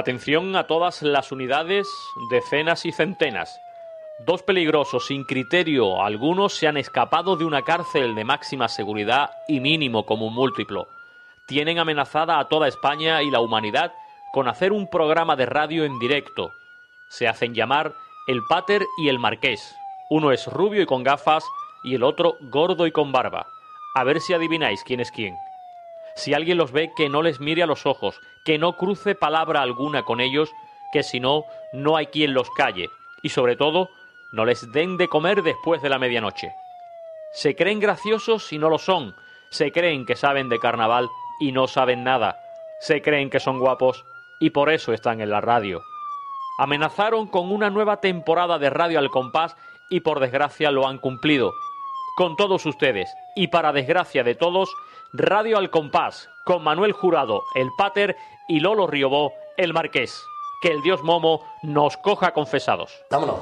Atención a todas las unidades, decenas y centenas. Dos peligrosos sin criterio algunos se han escapado de una cárcel de máxima seguridad y mínimo común múltiplo. Tienen amenazada a toda España y la humanidad con hacer un programa de radio en directo. Se hacen llamar el Pater y el Marqués. Uno es rubio y con gafas y el otro gordo y con barba. A ver si adivináis quién es quién. Si alguien los ve, que no les mire a los ojos, que no cruce palabra alguna con ellos, que si no, no hay quien los calle. Y sobre todo, no les den de comer después de la medianoche. Se creen graciosos y no lo son. Se creen que saben de carnaval y no saben nada. Se creen que son guapos y por eso están en la radio. Amenazaron con una nueva temporada de Radio al Compás y por desgracia lo han cumplido. Con todos ustedes y para desgracia de todos, Radio al Compás, con Manuel Jurado, el Pater y Lolo Riobó, el Marqués. Que el dios Momo nos coja confesados. Vámonos.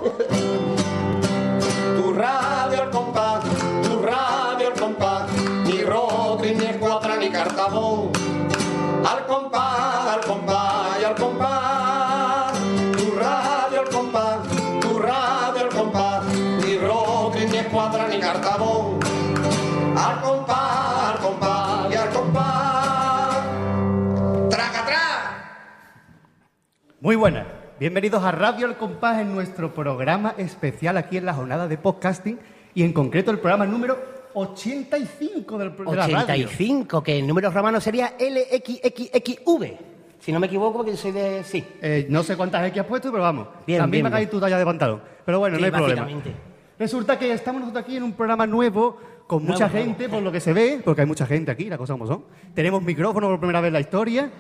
Muy buenas. Bienvenidos a Radio El Compás en nuestro programa especial aquí en la jornada de podcasting y en concreto el programa número 85 del pro- de la radio. 85, que en números romanos sería LXXXV. Si no me equivoco, porque yo soy de. Sí. Eh, no sé cuántas X has puesto, pero vamos. Bien, También me bien. tu talla de pantalón. Pero bueno, Sí, no hay problema. Resulta que estamos nosotros aquí en un programa nuevo con Nuevo, mucha nuevo. gente, por lo que se ve, porque hay mucha gente aquí, las cosas como son. Tenemos micrófono por primera vez en la historia.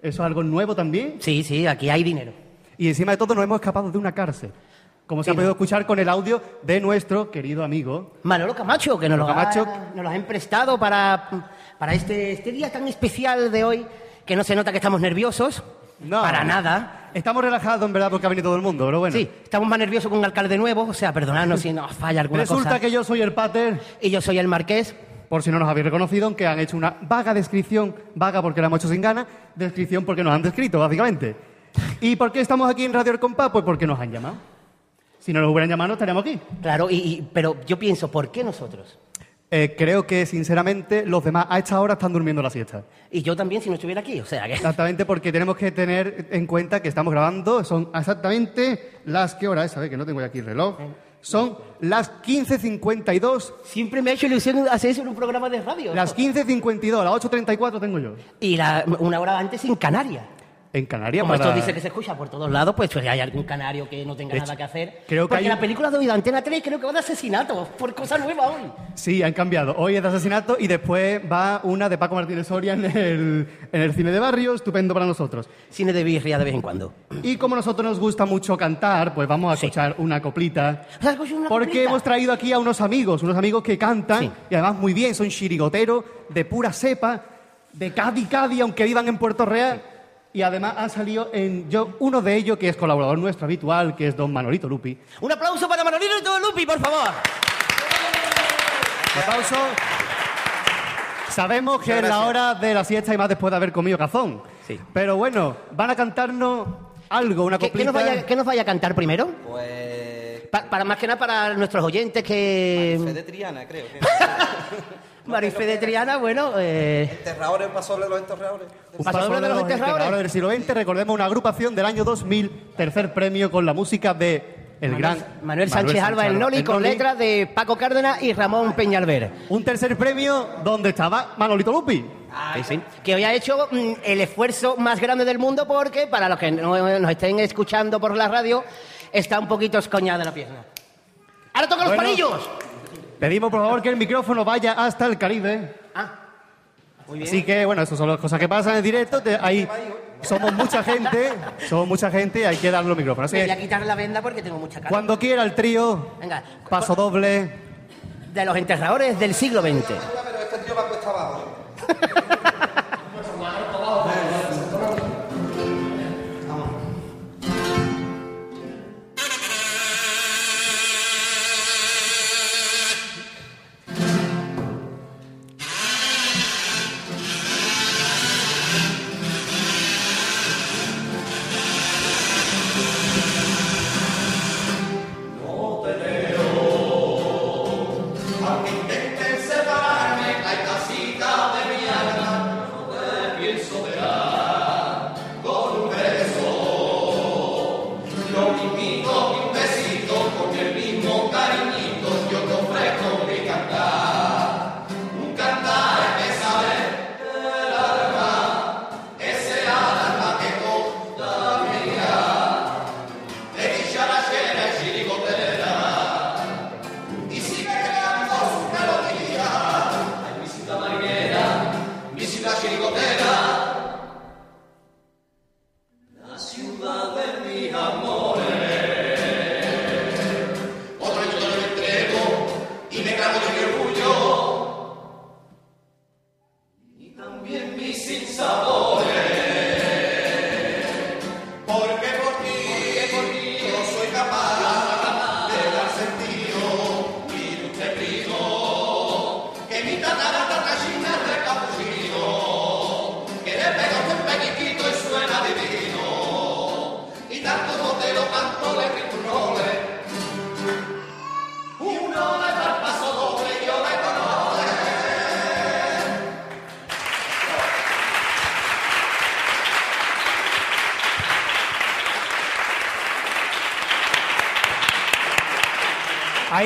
Eso es algo nuevo también. Sí, sí, aquí hay dinero. Y encima de todo nos hemos escapado de una cárcel. Como se Sí, ha podido ¿no? escuchar con el audio de nuestro querido amigo. Manolo Camacho, que nos lo, Manolo ha, Camacho. nos lo ha emprestado para, para este, este día tan especial de hoy, que no se nota que estamos nerviosos. No. Para nada. Estamos relajados, en verdad, porque ha venido todo el mundo, pero bueno. Sí, estamos más nerviosos con un alcalde nuevo, o sea, perdonadnos si nos falla alguna Resulta cosa. que yo soy el pater, Y yo soy el marqués. Por si no nos habéis reconocido, aunque han hecho una vaga descripción, vaga porque la hemos hecho sin ganas, descripción porque nos han descrito, básicamente. ¿Y por qué estamos aquí en Radio El Compás? Pues porque nos han llamado. Si no nos hubieran llamado, no estaríamos aquí. Claro, y, y- pero yo pienso, ¿por qué nosotros? Eh, creo que, sinceramente, los demás a esta hora están durmiendo la siesta. Y yo también si no estuviera aquí, o sea que... Exactamente, porque tenemos que tener en cuenta que estamos grabando, son exactamente las... ¿Qué hora es? A ver, que no tengo ya aquí el reloj. Son las 15.52, Siempre me ha hecho ilusión hacer eso en un programa de radio. las 15.52, las 8.34 tengo yo. Y la- una hora antes en Canarias. En Canarias, Como para- esto dice que se escucha por todos lados, pues si hay algún canario que no tenga De nada hecho, que hacer. creo que Porque hay la película de hoy de Antena 3 creo que va de asesinato, por cosa nueva hoy. Sí, han cambiado. Hoy es de asesinato y después va una de Paco Martínez Soria en el, en el cine de barrio, estupendo para nosotros. Cine de birria de vez en cuando. Y como a nosotros nos gusta mucho cantar, pues vamos a Sí. escuchar una coplita. Una Porque coplita. hemos traído aquí a unos amigos, unos amigos que cantan Sí. y además muy bien, son chirigoteros, de pura cepa, de Cádiz, Cádiz, aunque vivan en Puerto Real. Y además han salido en yo, uno de ellos que es colaborador nuestro habitual, que es don Manolito Lupi. Un aplauso para todo Lupi, por favor. Un aplauso. Sabemos que es la hora de la siesta y más después de haber comido cazón. Sí. Pero bueno, van a cantarnos algo, una ¿Qué, qué nos vaya, qué nos vaya a cantar primero? Pues. Pa- para más que nada para nuestros oyentes que... Fe de Triana, creo. que- Marife de Triana, bueno... Eh... Enterradores, pasó sobre los enterradores. Un Pasadores de los enterradores. del siglo XX, recordemos una agrupación del año 2000, tercer premio con la música de el gran Manuel Sánchez Alba, el Noli, con Noli. letras de Paco Cárdenas y Ramón Peñalver. Un tercer premio donde estaba Manolito Lupi. Sí, sí. Que hoy ha hecho mm, el esfuerzo más grande del mundo porque, para los que no nos estén escuchando por la radio, está un poquito escoñada la pierna. ¡Ahora toca los palillos! Pedimos por favor que el micrófono vaya hasta el Caribe. Ah, muy bien. Así que bueno, esas son las cosas que pasan en directo. Te- ahí somos mucha gente, somos mucha gente y hay que dar los micrófonos. Así voy a que, quitar la venda porque tengo mucha cara. cuando quiera el trío, Venga, paso doble. de los enterradores del siglo XX. Pero este tío va cuesta abajo.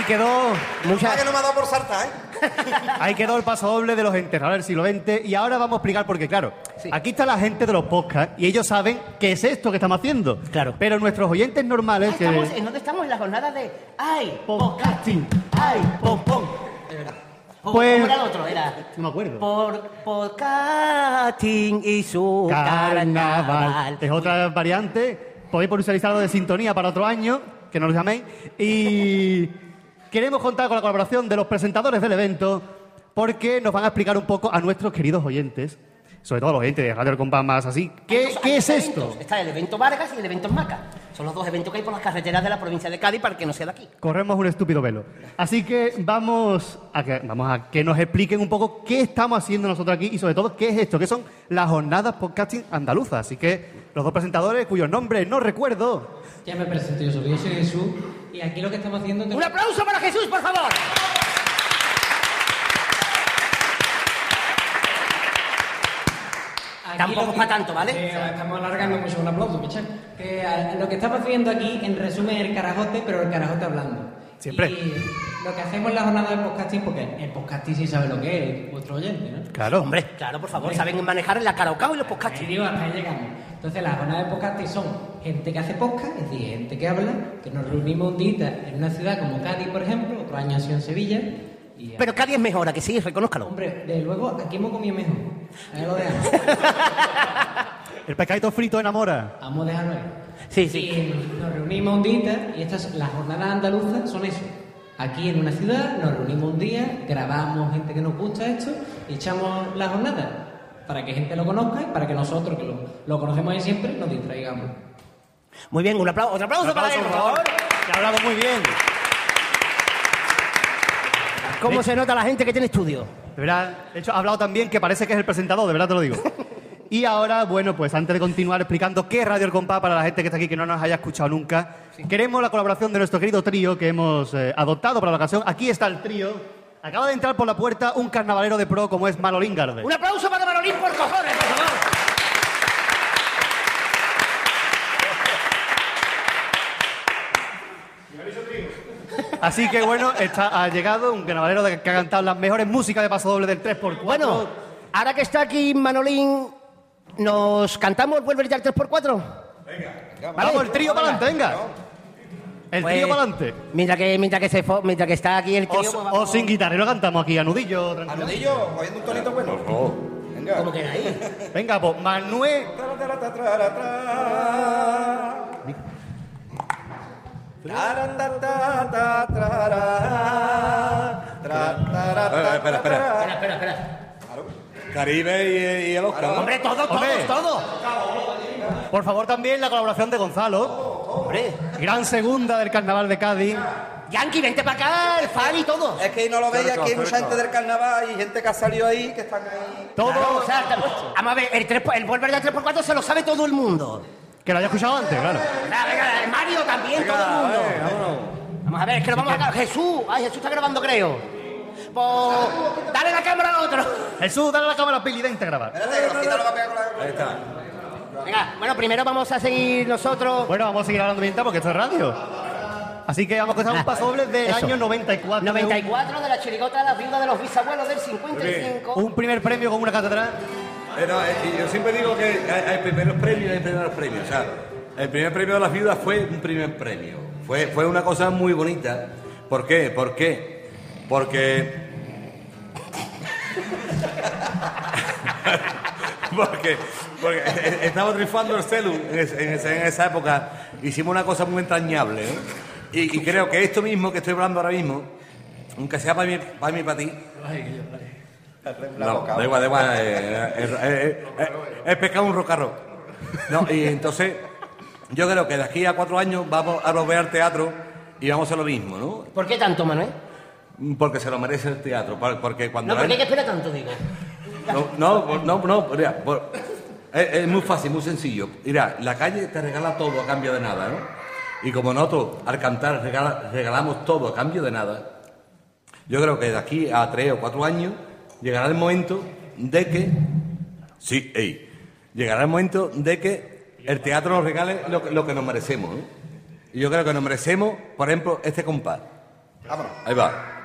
Ahí quedó, Mucha... que no me ha dado por saltar, ¿eh? ahí quedó el paso doble de los enterradores del siglo XX. Y ahora vamos a explicar, porque claro, aquí está la gente de los podcasts y ellos saben qué es esto que estamos haciendo. Claro. Pero nuestros oyentes normales Ah, que... estamos, ¿En dónde estamos? En la jornada de ¡Ay! Podcasting. ¡Ay! ¡Pom, pom! Es verdad. ¿Cómo- Pues- ¿Cómo era el otro? Era... No me acuerdo. Por podcasting y su Carnaval. carnaval. Es otra variante. Podéis pulsarizarlo de sintonía para otro año, que no lo llaméis. Y queremos contar con la colaboración de los presentadores del evento, porque nos van a explicar un poco a nuestros queridos oyentes, sobre todo los oyentes de Radio Compás más así, Hay ¿qué, dos- qué hay es dos esto? eventos. Está el evento Vargas y el evento Maca. Son los dos eventos que hay por las carreteras de la provincia de Cádiz para que no sea de aquí. Corremos un estúpido velo. Así que vamos a que, vamos a que nos expliquen un poco qué estamos haciendo nosotros aquí y sobre todo qué es esto, qué son las jornadas podcasting andaluzas. Así que los dos presentadores, cuyos nombres no recuerdo, Ya me presento yo soy Jesús y aquí lo que estamos haciendo... ¡Un aplauso para Jesús, por favor! Aquí Tampoco que- pa' tanto, ¿vale? Eh, estamos alargando mucho un aplauso, pichán. Que eh, lo que estamos haciendo aquí, en resumen, es el carajote, pero el carajote hablando. Siempre. Y lo que hacemos en la jornada del podcasting, porque el podcasting sí sabe lo que es, vuestro oyente, ¿no? claro, Hombre, claro, por favor, saben manejar la karaoke y los podcasting. digo, hasta ahí llegamos. Entonces, las jornadas de podcasting son gente que hace podcast, es decir, gente que habla, que nos reunimos un día en una ciudad como Cádiz, por ejemplo, otro año ha sido en Sevilla. Y, Pero Cádiz es mejor, ¿a que sí? Reconózcalo. Hombre, de luego, aquí hemos comido mejor. Ahí lo dejamos. el pescadito frito enamora. Vamos a dejarlo ahí. Sí, sí. Y nos reunimos un día y estas, las jornadas andaluzas son eso. Aquí en una ciudad nos reunimos un día, grabamos gente que nos gusta esto y echamos la jornada para que gente lo conozca y para que nosotros, que lo, lo conocemos de siempre, nos distraigamos. Muy bien, un aplauso, otro aplauso, para él, por favor. Que ha hablado muy bien. ¿Cómo se nota la gente que tiene estudio? De verdad, de hecho, ha hablado también que parece que es el presentador, de verdad te lo digo. Y ahora, bueno, pues antes de continuar explicando qué es Radio El Compás para la gente que está aquí que no nos haya escuchado nunca, queremos la colaboración de nuestro querido trío que hemos eh, adoptado para la ocasión. Aquí está el trío. Acaba de entrar por la puerta un carnavalero de pro como es Manolín Garde. Un aplauso para Manolín por cojones, por favor. Así que bueno, está, ha llegado un carnavalero que ha cantado las mejores músicas de paso doble del 3x4. Bueno, ahora que está aquí Manolín, ¿nos cantamos Vuelve ya el 3x4? vamos, el trío para adelante, venga. El Pues, trío para adelante. Mientras que, mientras, que se fo- mientras que está aquí el O, trío, pues o vamos- sin guitarra, y lo cantamos aquí a nudillo. tranquilo. Anudillo, oyendo un tonito bueno. Venga. ¿Cómo queda ahí? Venga, pues Manuel. Tra, tra, tra, tra, tra, tra. Tara, ta, ta, ta, tra, ra. Tra, ta, ra, ta, Espera, espera, ta, espera. ra. Espera, espera, espera. Caribe y, y el Oscar. ¿no? Hombre, todos, todos, Hombre. todos. Por favor, también la colaboración de Gonzalo, Hombre, gran segunda del carnaval de Cádiz. Yankee, vente para acá, el fan y todo. Es que no lo veis, aquí hay mucha gente del carnaval y gente que ha salido ahí, que están ahí. Todo Claro, o sea, vamos a ver, el, 3, el Vuelve ya 3x4 se lo sabe todo el mundo. que lo haya escuchado antes, claro. Venga, venga, el Mario también, todo el mundo. Vamos a ver, es que lo vamos a grabar. Jesús, ay, Jesús está grabando, creo. Dale la cámara al otro. Jesús, dale la cámara a Pili, vente a grabar. Espérate, que Rosita lo va a pegar con la. Ahí está. Venga, bueno, primero vamos a seguir nosotros. Bueno, vamos a seguir hablando mientras porque esto es radio. Así que vamos a empezar un paso doble del Eso. año 94. 94 de la chirigota de las viudas de los bisabuelos del 55. Un primer premio con una catedral. Eh, no, eh, yo siempre digo que hay, hay primeros premios y hay primeros premios. O sea, el primer premio de las viudas fue un primer premio. Fue, fue una cosa muy bonita. ¿Por qué? ¿Por qué? Porque. porque, porque eh, estaba triunfando el celu en, esa época. Hicimos una cosa muy entrañable. ¿no? Y, y creo que esto mismo que estoy hablando ahora mismo, aunque sea para mí, para mí y para ti. No, da igual, da igual. eh, eh, eh, eh, Es pescado un rocarro. No, y entonces, yo creo que de aquí a cuatro años vamos a volver al teatro y vamos a hacer lo mismo, ¿no? ¿Por qué tanto, Manuel? Porque se lo merece el teatro. por- Porque cuando No, la ¿por qué hay que esperar tanto, digo? no, no, no, no, mira, por- es, es muy fácil, muy sencillo. Mira, la calle te regala todo a cambio de nada, ¿no? Y como nosotros al cantar regala- regalamos todo a cambio de nada, yo creo que de aquí a tres o cuatro años llegará el momento de que, sí, ey, llegará el momento de que el teatro nos regale lo, que- lo que nos merecemos, ¿no? Y yo creo que nos merecemos, por ejemplo, este compás. Vámonos. Ahí va.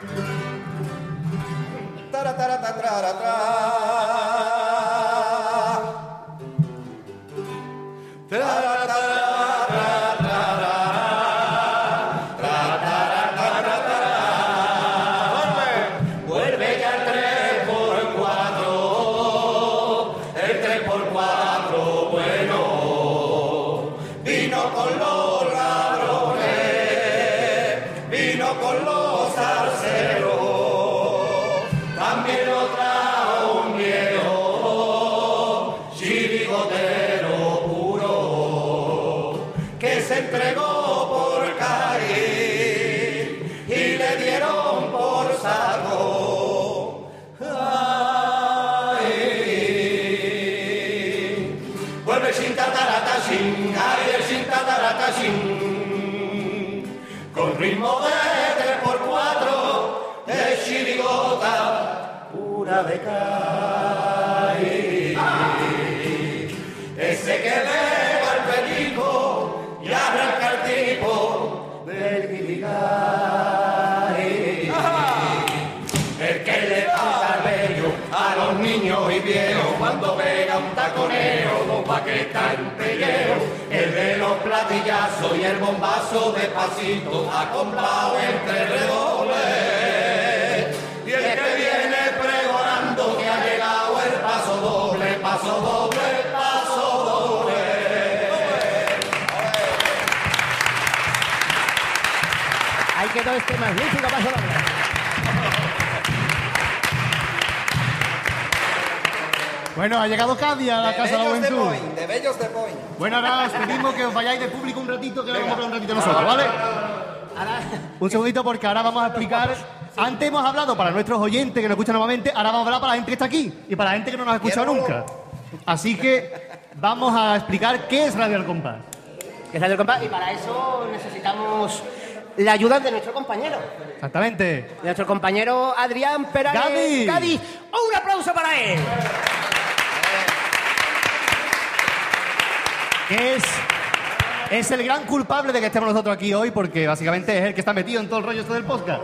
Cuando pega un taconeo, dos paquetas y un pellejo. El de los platillazos y el bombazo despacito acoplado entre redobles. Ahí quedó este magnífico paso doble. Bueno, ha llegado Cádiz a la Casa de la bellos de Juventud. Point, de bellos de Point. Bueno, ahora os pedimos que os vayáis de público un ratito, que ahora vamos a hablar un ratito nosotros, ¿vale? Un segundito, porque ahora vamos a explicar. Antes hemos hablado para nuestros oyentes que nos escuchan nuevamente, ahora vamos a hablar para la gente que está aquí y para la gente que no nos ha escuchado nunca. Así que vamos a explicar qué es Radio El Compás. Que es Radio Compás, y para eso necesitamos la ayuda de nuestro compañero. Exactamente. De nuestro compañero Adrián Perales Gadi. Gadi. ¡Un aplauso para él! Que es, es el gran culpable de que estemos nosotros aquí hoy, porque básicamente es el que está metido en todo el rollo esto del podcast.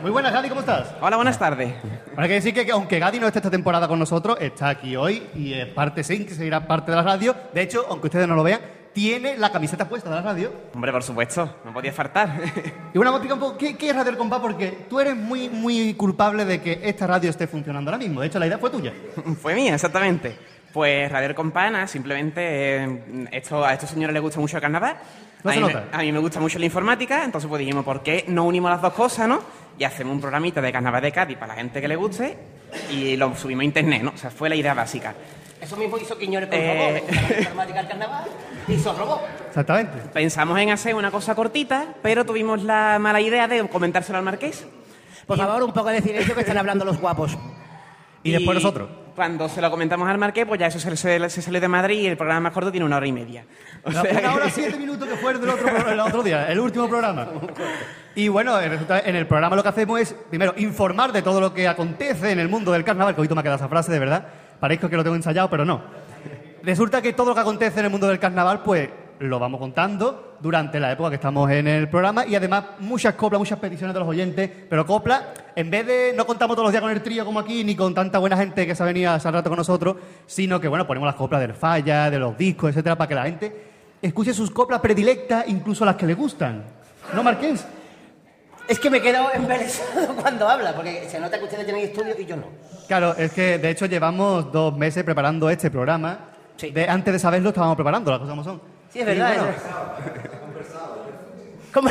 Muy buenas, Gadi, ¿cómo estás? Hola, buenas tardes. Hay que decir que, que aunque Gadi no esté esta temporada con nosotros, está aquí hoy y es parte sin que seguirá parte de la radio. De hecho, aunque ustedes no lo vean, tiene la camiseta puesta de la radio. Hombre, por supuesto, no podía faltar. Y bueno, vamos a explicar un poco, ¿qué, qué es Radio El Compás? Porque tú eres muy, muy culpable de que esta radio esté funcionando ahora mismo. De hecho, la idea fue tuya. Fue mía, exactamente. Pues Radio El Compana, simplemente eh, esto, a estos señores les gusta mucho el carnaval. No a, se mí, nota. me- a mí me gusta mucho la informática, entonces pues dijimos, ¿por qué no unimos las dos cosas, no? Y hacemos un programita de carnaval de Cádiz para la gente que le guste y lo subimos a internet, ¿no? O sea, fue la idea básica. Eso mismo hizo Quiñones con Eh. robot. La informática del carnaval hizo robot. Exactamente. Pensamos en hacer una cosa cortita, pero tuvimos la mala idea de comentárselo al marqués. Por favor, un poco de silencio que están hablando los guapos. Y después nosotros. Cuando se lo comentamos al marqués, pues ya eso se, se- se salió de Madrid y el programa más corto tiene una hora y media. O sea una hora siete minutos que fue el del otro, día, el último programa. Y bueno, eh, en el programa lo que hacemos es, primero, informar de todo lo que acontece en el mundo del carnaval, que hoy me ha quedado esa frase, de verdad. Parezco que lo tengo ensayado, pero no. Resulta que todo lo que acontece en el mundo del carnaval, pues lo vamos contando durante la época que estamos en el programa y además muchas coplas, muchas peticiones de los oyentes, pero coplas, en vez de no contamos todos los días con el trío como aquí, ni con tanta buena gente que se ha venido hace rato con nosotros, sino que bueno, ponemos las coplas del falla, de los discos, etcétera, para que la gente escuche sus coplas predilectas, incluso las que le gustan. ¿No, Marqués? Es que me he quedado embelesado cuando habla, porque se nota que ustedes tienen estudio y yo no. Claro, es que de hecho llevamos dos meses preparando este programa. Sí. De, antes de saberlo estábamos preparando, las cosas como son. Sí, es verdad. Y, bueno, ¿Cómo?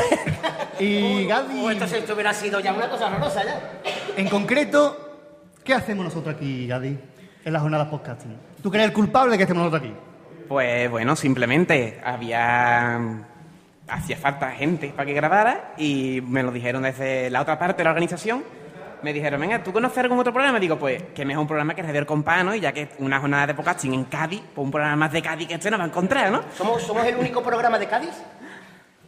y Gadi, O esto, se- esto hubiera sido ya una cosa horrorosa ya. en concreto, ¿qué hacemos nosotros aquí, Gadi? En las jornadas podcasting. ¿Tú crees el culpable que estemos nosotros aquí? Pues bueno, simplemente había. Hacía falta gente para que grabara y me lo dijeron desde la otra parte de la organización. Me dijeron, venga, ¿tú conoces algún otro programa? Digo, pues que mejor un programa que Radio El Compás, ¿no? Y ya que una jornada de podcasting en Cádiz, pues un programa más de Cádiz que este no va a encontrar, ¿no? ¿Somos, ¿Somos el único programa de Cádiz?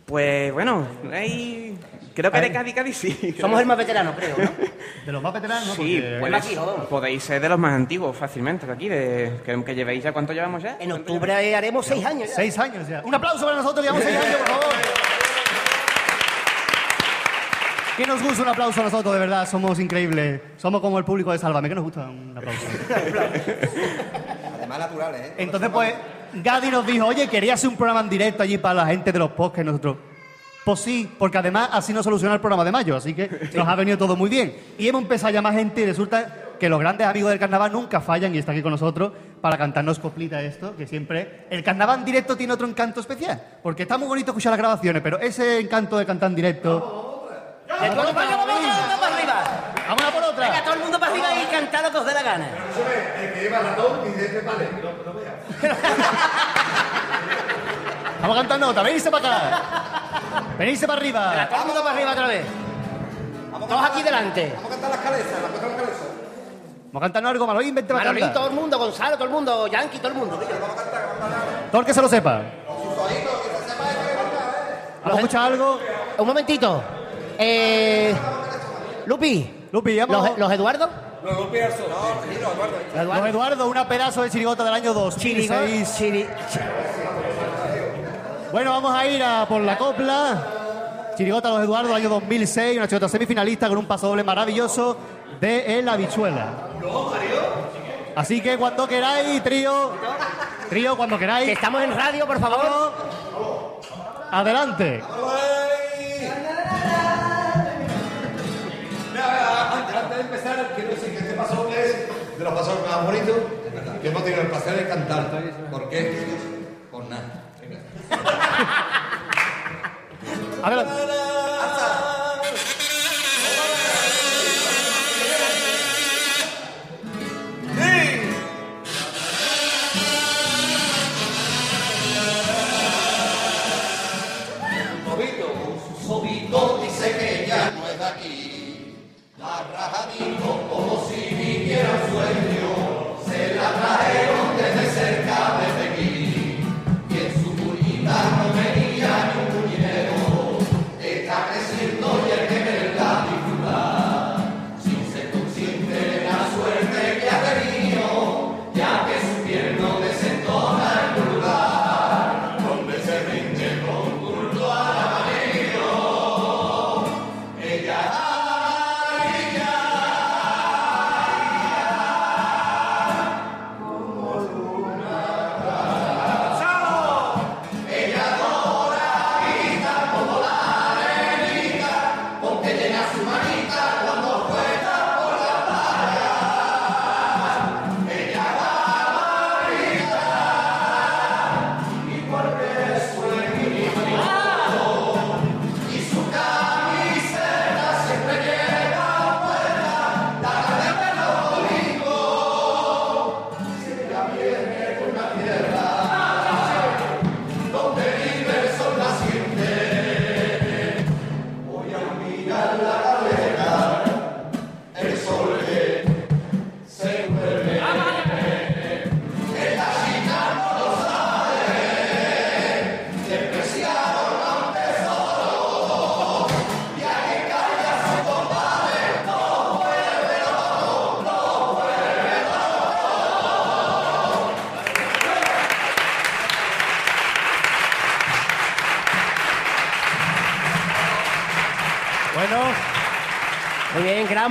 Pues bueno, hay... creo que de Cádiz, Cádiz sí. Somos el más veterano, creo, ¿no? De los más veteranos, ¿no? Sí, Porque- podéis, Aquí, vamos. podéis ser de los más antiguos fácilmente de aquí, de, que, que llevéis ya cuánto llevamos ya. En octubre haremos seis años ya. Seis años ya. Un aplauso para nosotros, llevamos seis años, por favor. Que nos gusta un aplauso a nosotros, de verdad, somos increíbles. Somos como el público de Sálvame, que nos gusta un aplauso. Además naturales, ¿eh? Entonces, pues, Gadi nos dijo, oye, quería hacer un programa en directo allí para la gente de los podcasts nosotros. Pues sí, porque además así nos soluciona el programa de mayo, así que nos ha venido todo muy bien. Y hemos empezado a llamar gente y resulta que los grandes amigos del carnaval nunca fallan y está aquí con nosotros para cantarnos coplita esto, que siempre... El carnaval en directo tiene otro encanto especial, porque está muy bonito escuchar las grabaciones, pero ese encanto de cantar en directo... De todo el mundo para arriba. ¡Vamos a por otra! Venga, todo el mundo para arriba y cantar lo que os dé la gana. El que lleva ratón y dice, vale. Vamos a cantar nota, venirse para acá. Venirse para Venga, arriba. todo el mundo para arriba otra vez. Todos aquí delante. Vamos a cantar las calesas, las cuatro calesas. Vamos a cantar algo, Manolín, vente para Manolín, cantar. todo el mundo, Gonzalo, todo el mundo, Yankee, todo el mundo. Todo el que se lo sepa. ¿Vamos a escuchar algo? Un momentito. Eh, Lupi, Lupi. ¿los, los Eduardo? No pierdas. No, Los Eduardo, una pedazo de chirigota del año 2006. Chiri- Bueno, vamos a ir a por la copla. Chirigota Los Eduardo, año 2006, una chirigota semifinalista con un paso doble maravilloso de El Habichuela. Así que cuando queráis, trío, trío, cuando Que queráis, estamos en radio, por favor. adelante. Es de los pasos más bonitos que hemos tenido el placer de cantar. ¿Por qué? Por nada. Adelante.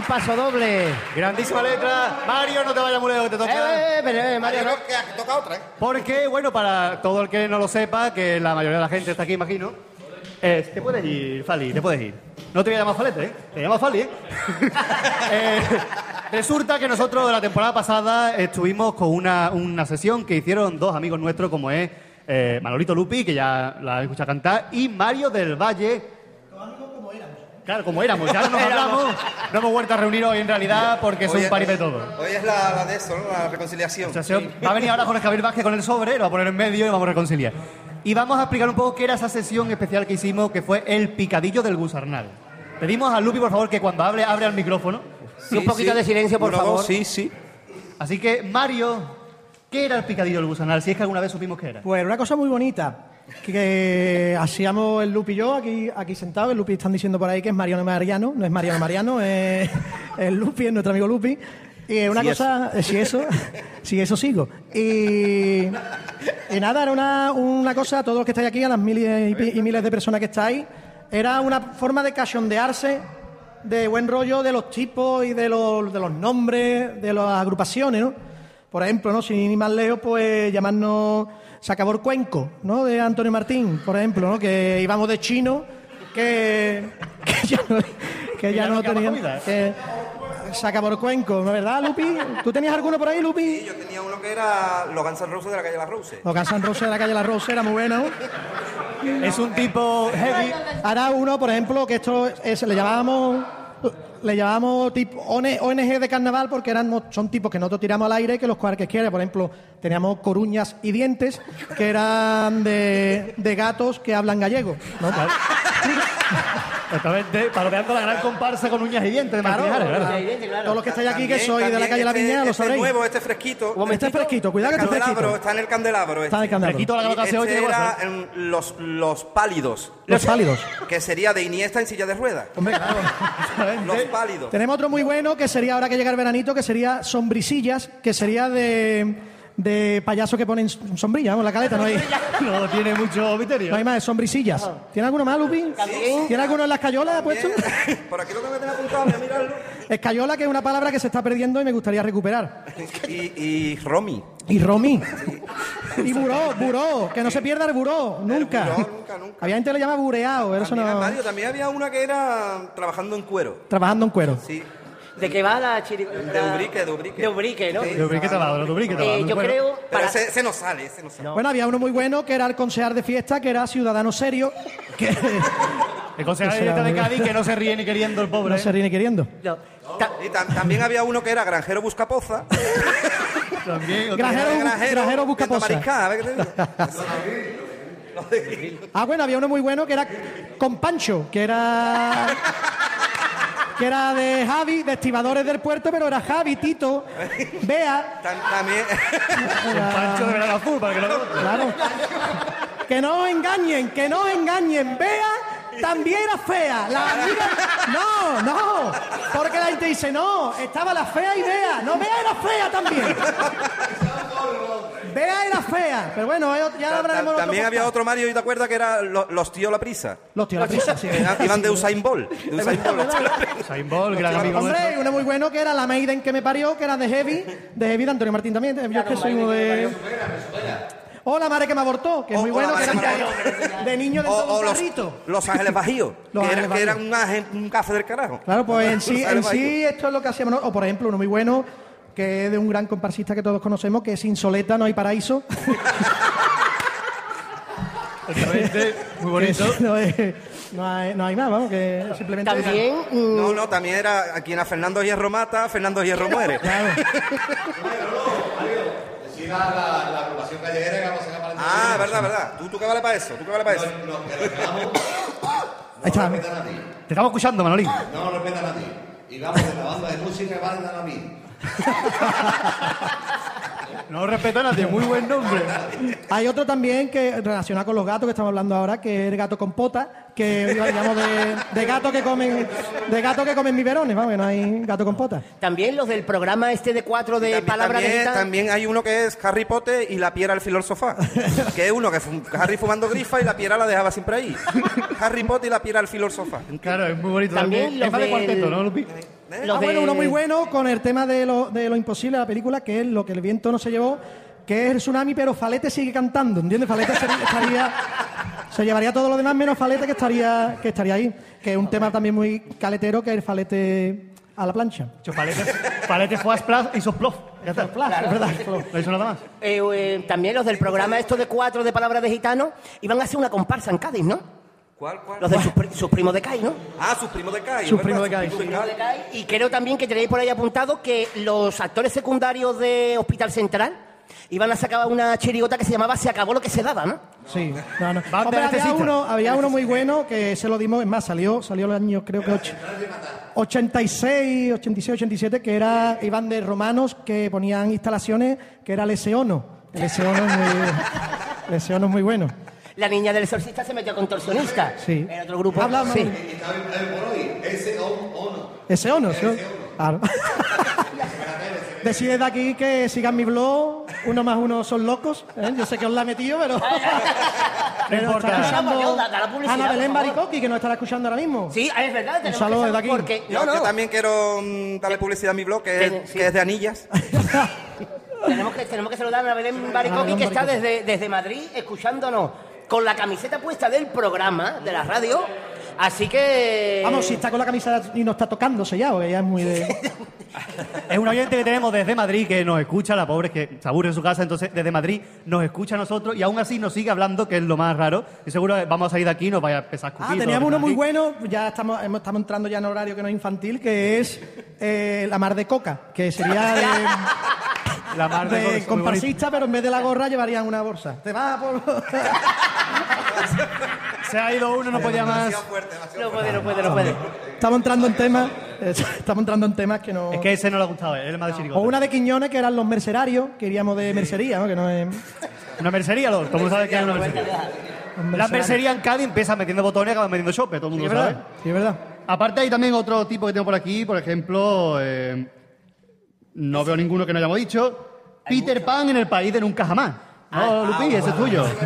Paso doble. grandísima letra. Mario, no te vayas muy lejos, que te toca. Eh, pero, eh, Mario, no. que toca otra, ¿eh? Porque, bueno, para todo el que no lo sepa, que la mayoría de la gente está aquí, imagino, te puedes ir, Fali, te puedes ir. No te voy a llamar Falete, ¿eh? Te llamas Fali, ¿eh? Eh, Resulta que nosotros la temporada pasada estuvimos con una, una sesión que hicieron dos amigos nuestros, como es eh, Manolito Lupi, que ya la escucha cantar, y Mario del Valle. Claro, como éramos, ya no nos hablamos, no hemos vuelto a reunir hoy en realidad porque es un party de todo. Hoy es la, la de eso, ¿no? La reconciliación. O sea, se- Va a venir ahora Jorge Javier Vázquez con el sobre, lo va a poner en medio y vamos a reconciliar. Y vamos a explicar un poco qué era esa sesión especial que hicimos, que fue el picadillo del gusarnal. Pedimos a Lupi, por favor, que cuando hable, abre el micrófono. Y un poquito de silencio, por favor. sí, sí. Así que, Mario, ¿qué era el picadillo del gusarnal? Si es que alguna vez supimos qué era. Pues una cosa muy bonita, que hacíamos el Lupi y yo aquí, aquí sentados. El Lupi están diciendo por ahí que es Mariano Mariano, no es Mariano Mariano, es el Lupi, es nuestro amigo Lupi. Y es una Sí, cosa, eh, si eso, si eso sigo. Y, y nada, era una, una cosa, a todos los que estáis aquí, a las miles y miles de personas que estáis, era una forma de cachondearse de buen rollo de los tipos y de los, de los nombres, de las agrupaciones, ¿no? Por ejemplo, ¿no? Sin ir más lejos, pues llamarnos Sacabor Cuenco, ¿no? De Antonio Martín, por ejemplo, ¿no? Que íbamos de chino, que, que ya no, que ya no teníamos... Que, Sacabor Cuenco, ¿no es verdad, Lupi? ¿Tú tenías alguno por ahí, Lupi? Sí, yo tenía uno que era los Guns N' Roses de la calle Las Roses. Los Guns N' Roses de la calle La Rosa era muy bueno. Es un tipo heavy. Ahora uno, por ejemplo, que esto es, le llamábamos le llamábamos tipo ONG de carnaval porque eran son tipos que nosotros tiramos al aire que los cuales quiere. Por ejemplo, teníamos coruñas y dientes que eran de, de gatos que hablan gallego. ¿no? Exactamente, parodiando la gran comparsa con uñas y dientes de Claro. Todos los que estáis aquí, que sois de la calle La este- Viña, lo este sabréis. nuevo, este fresquito. Este fresquito, cuidado que este fresquito. está en el candelabro. Está en el candelabro. Fresquito, la este era en los, los pálidos, Los pálidos. que sería de Iniesta en silla de ruedas. Hombre, claro. Los pálidos. Tenemos otro muy bueno que sería, ahora que llega el veranito, que sería sombrisillas, que sería de, de payaso que ponen sombrilla, vamos, la caleta, no hay, No tiene mucho misterio. no hay más, es sombrisillas. ¿Tiene alguno más, Lupi? ¿Tiene alguno en las cayolas puesto? Por aquí lo que me tengo apuntado, voy a mirarlo. Escayola, que es una palabra que se está perdiendo y me gustaría recuperar. Y, y Romy. Y Romy. Y buró, buró, que no se pierda el buró, nunca. buró, nunca, nunca. Había gente que le llama bureado, eso También, no... Mario, también había una que era trabajando en cuero. Trabajando en cuero. Sí. ¿De qué va la chiri... De Ubrique, de Ubrique. De Ubrique, ¿no? Sí. De Ubrique trabajo, de Ubrique Eh, trabajo. yo Bueno, creo... Pero Para... ese, ese no sale, ese no sale. Bueno, había uno muy bueno que era el concejal de fiesta, que era ciudadano serio, que El concejal Ese era de Cádiz que no se ríe ni queriendo el pobre. no se ríe ni queriendo. no. Ta- Y tam- también había uno que era granjero buscapoza. También, Granjero, granjero busca viendo posa. mariscada, ¿ves qué te digo? Ah, bueno, había uno muy bueno que era con Pancho, que era. Que era de Javi, de estibadores del puerto, pero era Javi, Tito, Bea. Tam- También, El Pancho de Verano Azul, para que lo Claro. Que no os engañen, que no os engañen. Bea también era fea. La amiga. No, no. Porque la gente dice, no, estaba la fea y Bea. No, Bea era fea también. Bea era fea. Pero bueno, ya tam- hablaremos en también había otro Mario, ¿y te acuerdas que era lo- los tíos La Prisa? Los tíos, la prisa, sí. Iban- de Usain Bolt. De Usain Bolt, La. Usain Bolt, gran amigo Hombre, uno muy bueno que era la Maiden que me parió, que era de Heavy, de Heavy de Antonio Martín también. Yo es que soy uno de. Hola, madre que me abortó, que es O- muy o bueno, la que era de, niño de O, o un los, carrito. los Ángeles Bajíos, que, era- que Bajíos. eran un, café del carajo. Claro, pues en sí, esto es lo que hacíamos. O por ejemplo, uno muy bueno, que es de un gran comparsista que todos conocemos, que es Insoleta, no hay paraíso. Muy bonito. Que no, es- no hay, no hay más, vamos, que simplemente. También... mm, No, no, también era a quien a Fernando Hierro mata, Fernando Hierro muere. Claro. La, la agrupación callejera que vamos a sacar para el Ah, verdad, verdad. ¿Tú, tú qué vale para eso? ¿Tú qué vale para eso? No, no, que reclamos, Ahí está. Te estamos escuchando, Manolín. No nos respetan a ti. Y vamos de la banda de música que van a mí. No respeto a nadie, muy buen nombre. Hay otro también que relacionado con los gatos que estamos hablando ahora, que es el gato con pota, que digamos de, de gato que comen de gato que comen biberones, vamos, que no hay gato con pota. También los del programa este de cuatro de También, palabras de también, también hay uno que es Harry Potter y la piedra al filo del sofá. que es uno que fum- Harry fumando grifa y la piedra la dejaba siempre ahí. Harry Potter y la piedra al filo del sofá. Claro, es muy bonito También los Es más de del- cuarteto, ¿no, Lupi? ¿Eh? Los ah, bueno, de- uno muy bueno con el tema de lo, de lo imposible de la película, que es lo que el viento no se llevó, que es el tsunami, pero Falete sigue cantando, ¿entiendes? Falete sería- estaría, Se llevaría todo lo demás menos falete que estaría, que estaría ahí. Que es un tema también muy caletero, que es el falete a la plancha. Hecho palete, fue Splash y Sosplof. Ya está. Claro, es verdad. No hizo nada más. Eh, eh, también los del programa esto de cuatro de palabras de gitano iban a hacer una comparsa en Cádiz, ¿no? ¿Cuál, cuál? Los de sus, pri- sus primos de Cádiz, ¿no? Ah, sus primos de Cádiz. Sus primos de Cádiz. Sus primos de Cádiz. Y creo también que tenéis por ahí apuntado que los actores secundarios de Hospital Central iban a sacar una chirigota que se llamaba Se acabó lo que se daba, ¿no? Sí, no, Hombre, había uno, había uno muy bueno que se lo dimos, es más, salió, salió el año creo que och- 86, 86, 87, que era, iban de romanos que ponían instalaciones que era el Eseono. El Eseono es muy, el Eseono es muy bueno. La niña del exorcista se metió a contorsionista. Sí. En otro grupo. Hablamos. Sí. Ese o, o no. Eseono, ¿sí? Claro. Decide de aquí que sigan mi blog, uno más uno son locos. ¿eh? Yo sé que os la he metido, pero. pero importa. está escuchando Ana Belén. Baricoqui, que nos estará escuchando ahora mismo. Sí, es verdad. tenemos saludo que desde aquí. Porque, no, no, yo también quiero mm, darle publicidad a mi blog, que es, sí. que es de anillas. tenemos, que, tenemos que saludar a Belén Baricoqui, que está desde, desde Madrid escuchándonos con la camiseta puesta del programa, de la radio. Así que... Vamos, si está con la camisa y no está tocándose ya, porque ya es muy de. Es un oyente que tenemos desde Madrid que nos escucha, la pobre es que se aburre en su casa, entonces desde Madrid nos escucha a nosotros y aún así nos sigue hablando, que es lo más raro. Y seguro vamos a salir de aquí y nos vaya a empezar a escupir. Ah, teníamos uno muy bueno, ya estamos, hemos- estamos entrando ya en horario que no es infantil, que es eh, la mar de coca, que sería de, La mar de, de comparsista, pero en vez de la gorra llevarían una bolsa. Te vas por. Se ha ido uno, no podía más. Fuerte, No puede, no puede, no puede. estamos entrando en temas. eh, estamos entrando en temas que no. Es que ese no le ha gustado, él es más de O chirigota. una de Quiñones, que eran los mercenarios, que iríamos de mercería, ¿no? Que no es. Una mercería, lo- todo el mundo sabe que es una mercería. los La mercería en Cádiz empieza metiendo botones y acaba metiendo chope, todo el mundo lo sabe. verdad. Sí, es verdad. Aparte hay también otro tipo que tengo por aquí, por ejemplo, eh, no veo ninguno que no hayamos dicho. Peter Pan en el país de nunca jamás. No, Lupi, ese es tuyo.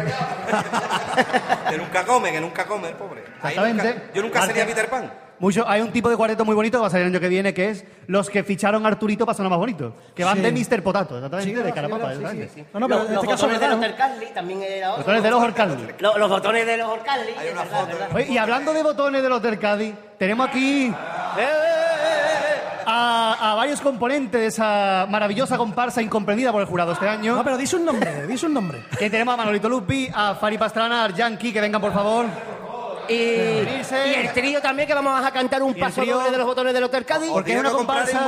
Que nunca come, que nunca come, el pobre. Ahí Exactamente. nunca- yo nunca sería Peter Pan. Mucho, hay un tipo de cuarteto muy bonito que va a salir el año que viene, que es los que ficharon a Arturito para sonar más bonito. Que van Sí. de Mr. Potato, exactamente, Sí, de Carapapa, exactamente. No, no, pero los, en los este caso botones es de verdad. los ¿no? Tercalli también era otro. Botones de los Orcaldi. Los, los botones de los Orcalli. Hay una verdad, foto. verdad. Oye, y hablando de botones de los del Cádiz, tenemos aquí a, a varios componentes de esa maravillosa comparsa incomprendida por el jurado este año. No, pero dice un nombre, dice un nombre. Que tenemos a Manolito Lupi, a Fari Pastrana, a Yankee, que vengan por favor. Y, y el trío también, que vamos a cantar un paso trío- doble de los botones del Hotel Cádiz. Porque es una comparsa.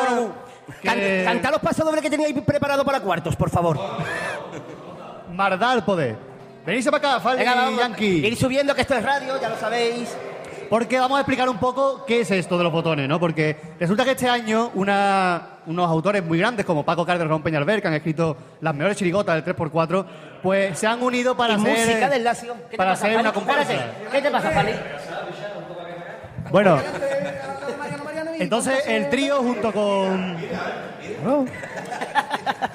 que- los pasos dobles que teníais preparado para cuartos, por favor. Mardar poder. Venirse para acá, Fari Venga, y vamos. Yankee. Ir subiendo, que esto es radio, ya lo sabéis. Porque vamos a explicar un poco qué es esto de los botones, ¿no? Porque resulta que este año una- unos autores muy grandes como Paco Cárdenas Ron Peñalver, que han escrito las mejores chirigotas del 3x4, pues se han unido para y hacer, música del Lazio. ¿Qué te para pasa, hacer una comparsa. ¿Qué te pasa, Fali? Bueno, entonces el trío junto con...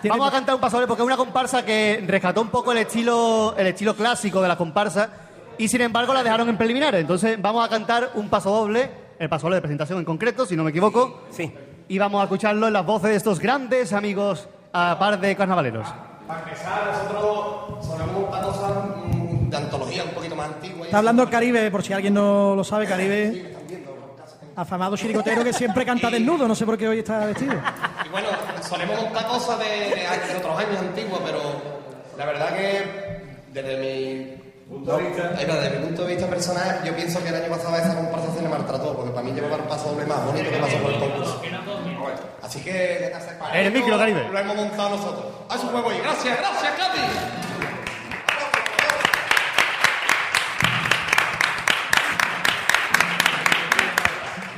Vamos a cantar un paso doble porque es una comparsa que rescató un poco el estilo, el estilo clásico de la comparsa y sin embargo la dejaron en preliminares. Entonces vamos a cantar un paso doble, el paso doble de presentación en concreto, si no me equivoco. Sí. Y vamos a escucharlo en las voces de estos grandes amigos a par de carnavaleros. Para empezar, nosotros sonamos una cosa mm, de antología un poquito más antigua. Está hablando el Caribe, por si alguien no lo sabe, Caribe. Afamado chirigotero que siempre canta desnudo, no sé por qué hoy está vestido. Y bueno, solemos montar cosas de, de, de otros años antiguos, pero la verdad que desde mi punto de vista, desde mi punto de vista personal, yo pienso que el año pasado esa comparsa se le maltrató, porque para mí llevaba el paso doble más bonito que pasó por el concurso. Así que el micro, Caribe. lo hemos montado nosotros. A su juego y gracias, gracias, Katy.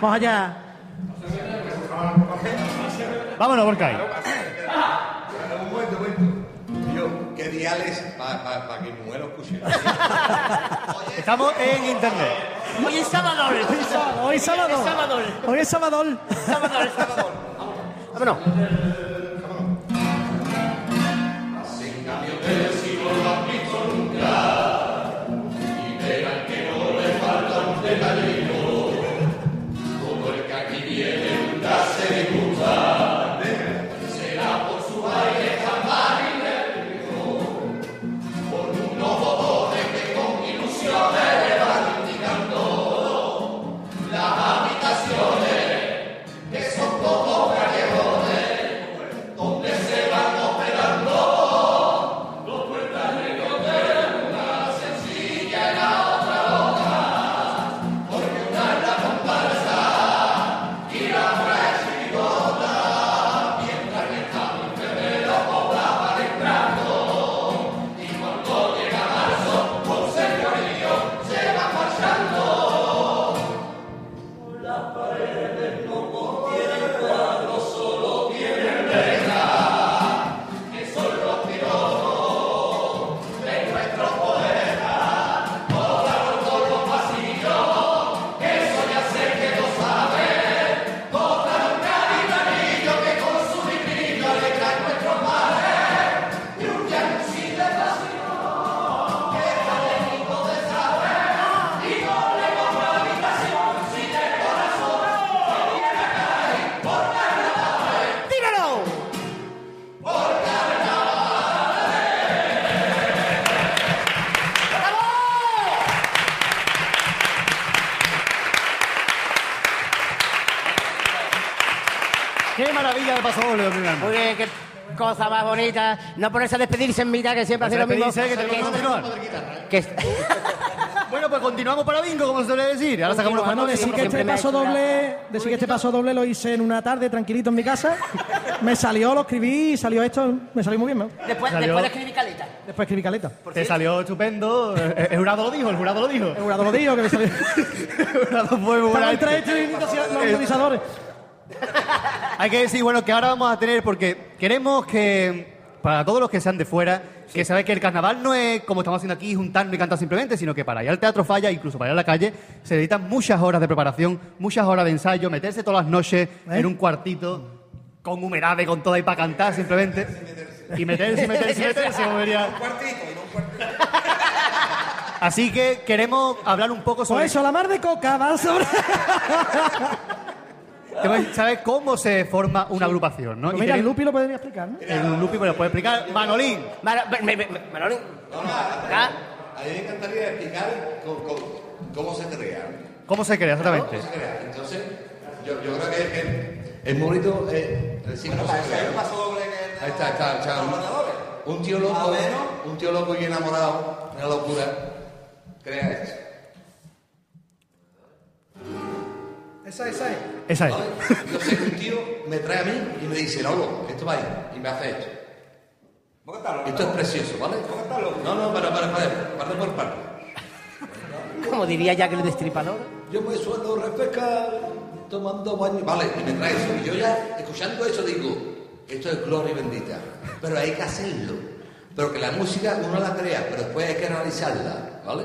Vamos allá. Vámonos, Borcay. Para que mi mujer lo escuche. Estamos en internet. Hoy es sábado. Hoy es sábado. Es sábado. Hoy es sábado. Sábado, es sábado. Vámonos. Cosa más bonita. No ponerse a despedirse en mitad, que siempre hace lo mismo. Que que Bueno, pues continuamos para bingo, como se suele decir. Ahora sacamos los Bueno, panos. decir que este paso doble, decir que este paso doble lo hice en una tarde tranquilito en mi casa. Me salió, lo escribí y salió esto, me salió muy bien. ¿no? Después, Salió- después de escribir caleta. Después escribí caleta. Te salió estupendo. El jurado lo dijo, el jurado lo dijo. El jurado lo dijo que me salió. El jurado fue muy y los organizadores. Hay que decir, bueno, que ahora vamos a tener, porque queremos que, para todos los que sean de fuera, que sabéis que el carnaval no es como estamos haciendo aquí, juntarnos y cantar simplemente, sino que para ir al teatro falla, incluso para ir a la calle, se necesitan muchas horas de preparación, muchas horas de ensayo, meterse todas las noches en un cuartito, con humedades, con todo ahí para cantar simplemente. Y meterse, meterse, meterse, como diría. Así que queremos hablar un poco Por sobre eso, la mar de coca va sobre. ¿Sabes cómo se forma una agrupación? ¿no? Pues mira, el queremos- Lupi lo podría explicar, ¿no? El Lupi me lo puede explicar. Manolín. Mano- me- me- me- Manolín. Ah, A mí me encantaría explicar cómo, cómo- cómo se crea. ¿Cómo se crea exactamente? ¿Cómo se crea? Entonces, yo, yo creo que, que es muy bonito eh, decir cómo se crea. Ahí está, está, está. Un, un tío loco, un tío loco y enamorado, una locura, crea esto. Esa, esa es. Esa es. Yo sé que un tío me trae a mí y me dice, Lolo, esto va ahí, y me hace esto. Esto es precioso, ¿vale? No, no, para, para, para, parte por parte. como diría Jack el Destripador. Yo me suelo refrescar tomando baño. Vale, y me trae eso. Y yo ya, escuchando eso, digo, esto es gloria bendita. Pero hay que hacerlo. Pero que la música uno la crea, pero después hay que realizarla, ¿vale?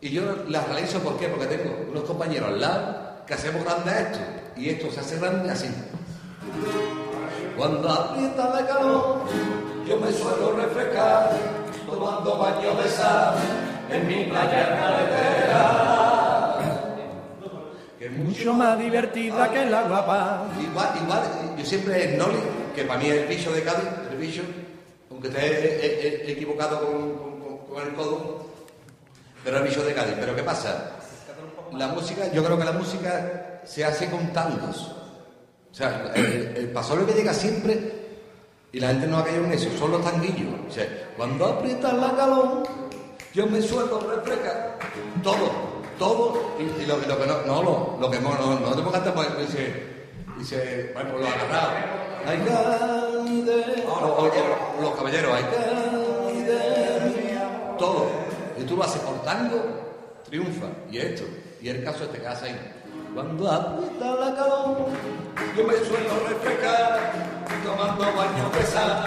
Y yo la realizo, ¿por qué? Porque tengo unos compañeros al lado que hacemos grande esto. Y esto se hace grande así. Cuando aprieta la calor, yo me suelo refrescar tomando baño de sal en mi playa carretera. Que es Mucho más divertida que la guapa. Igual, igual, yo siempre el Noli, que para mí es el bicho de Cádiz, el bicho, aunque esté he- he- he equivocado con, con- con el codo, pero el bicho de Cádiz. Pero ¿qué pasa? La música, yo creo que la música se hace con tangos. O sea, el, el pasoble que llega siempre, y la gente no ha caído en eso, son los tanguillos. O sea, cuando aprieta la calor, yo me suelto refrescar. Todo, todo, y, lo, que no, no, lo, lo que no, no, no te pongas pues, dice, dice, bueno, lo agarrado. Ay, Cádiz, o, o- o los caballeros, ay, Cádiz, todo. Y tú lo haces por tango, triunfa. Y esto, y el caso este que hace ahí. Cuando aprieta la calor, yo me suelo refrescar, tomando baño de sal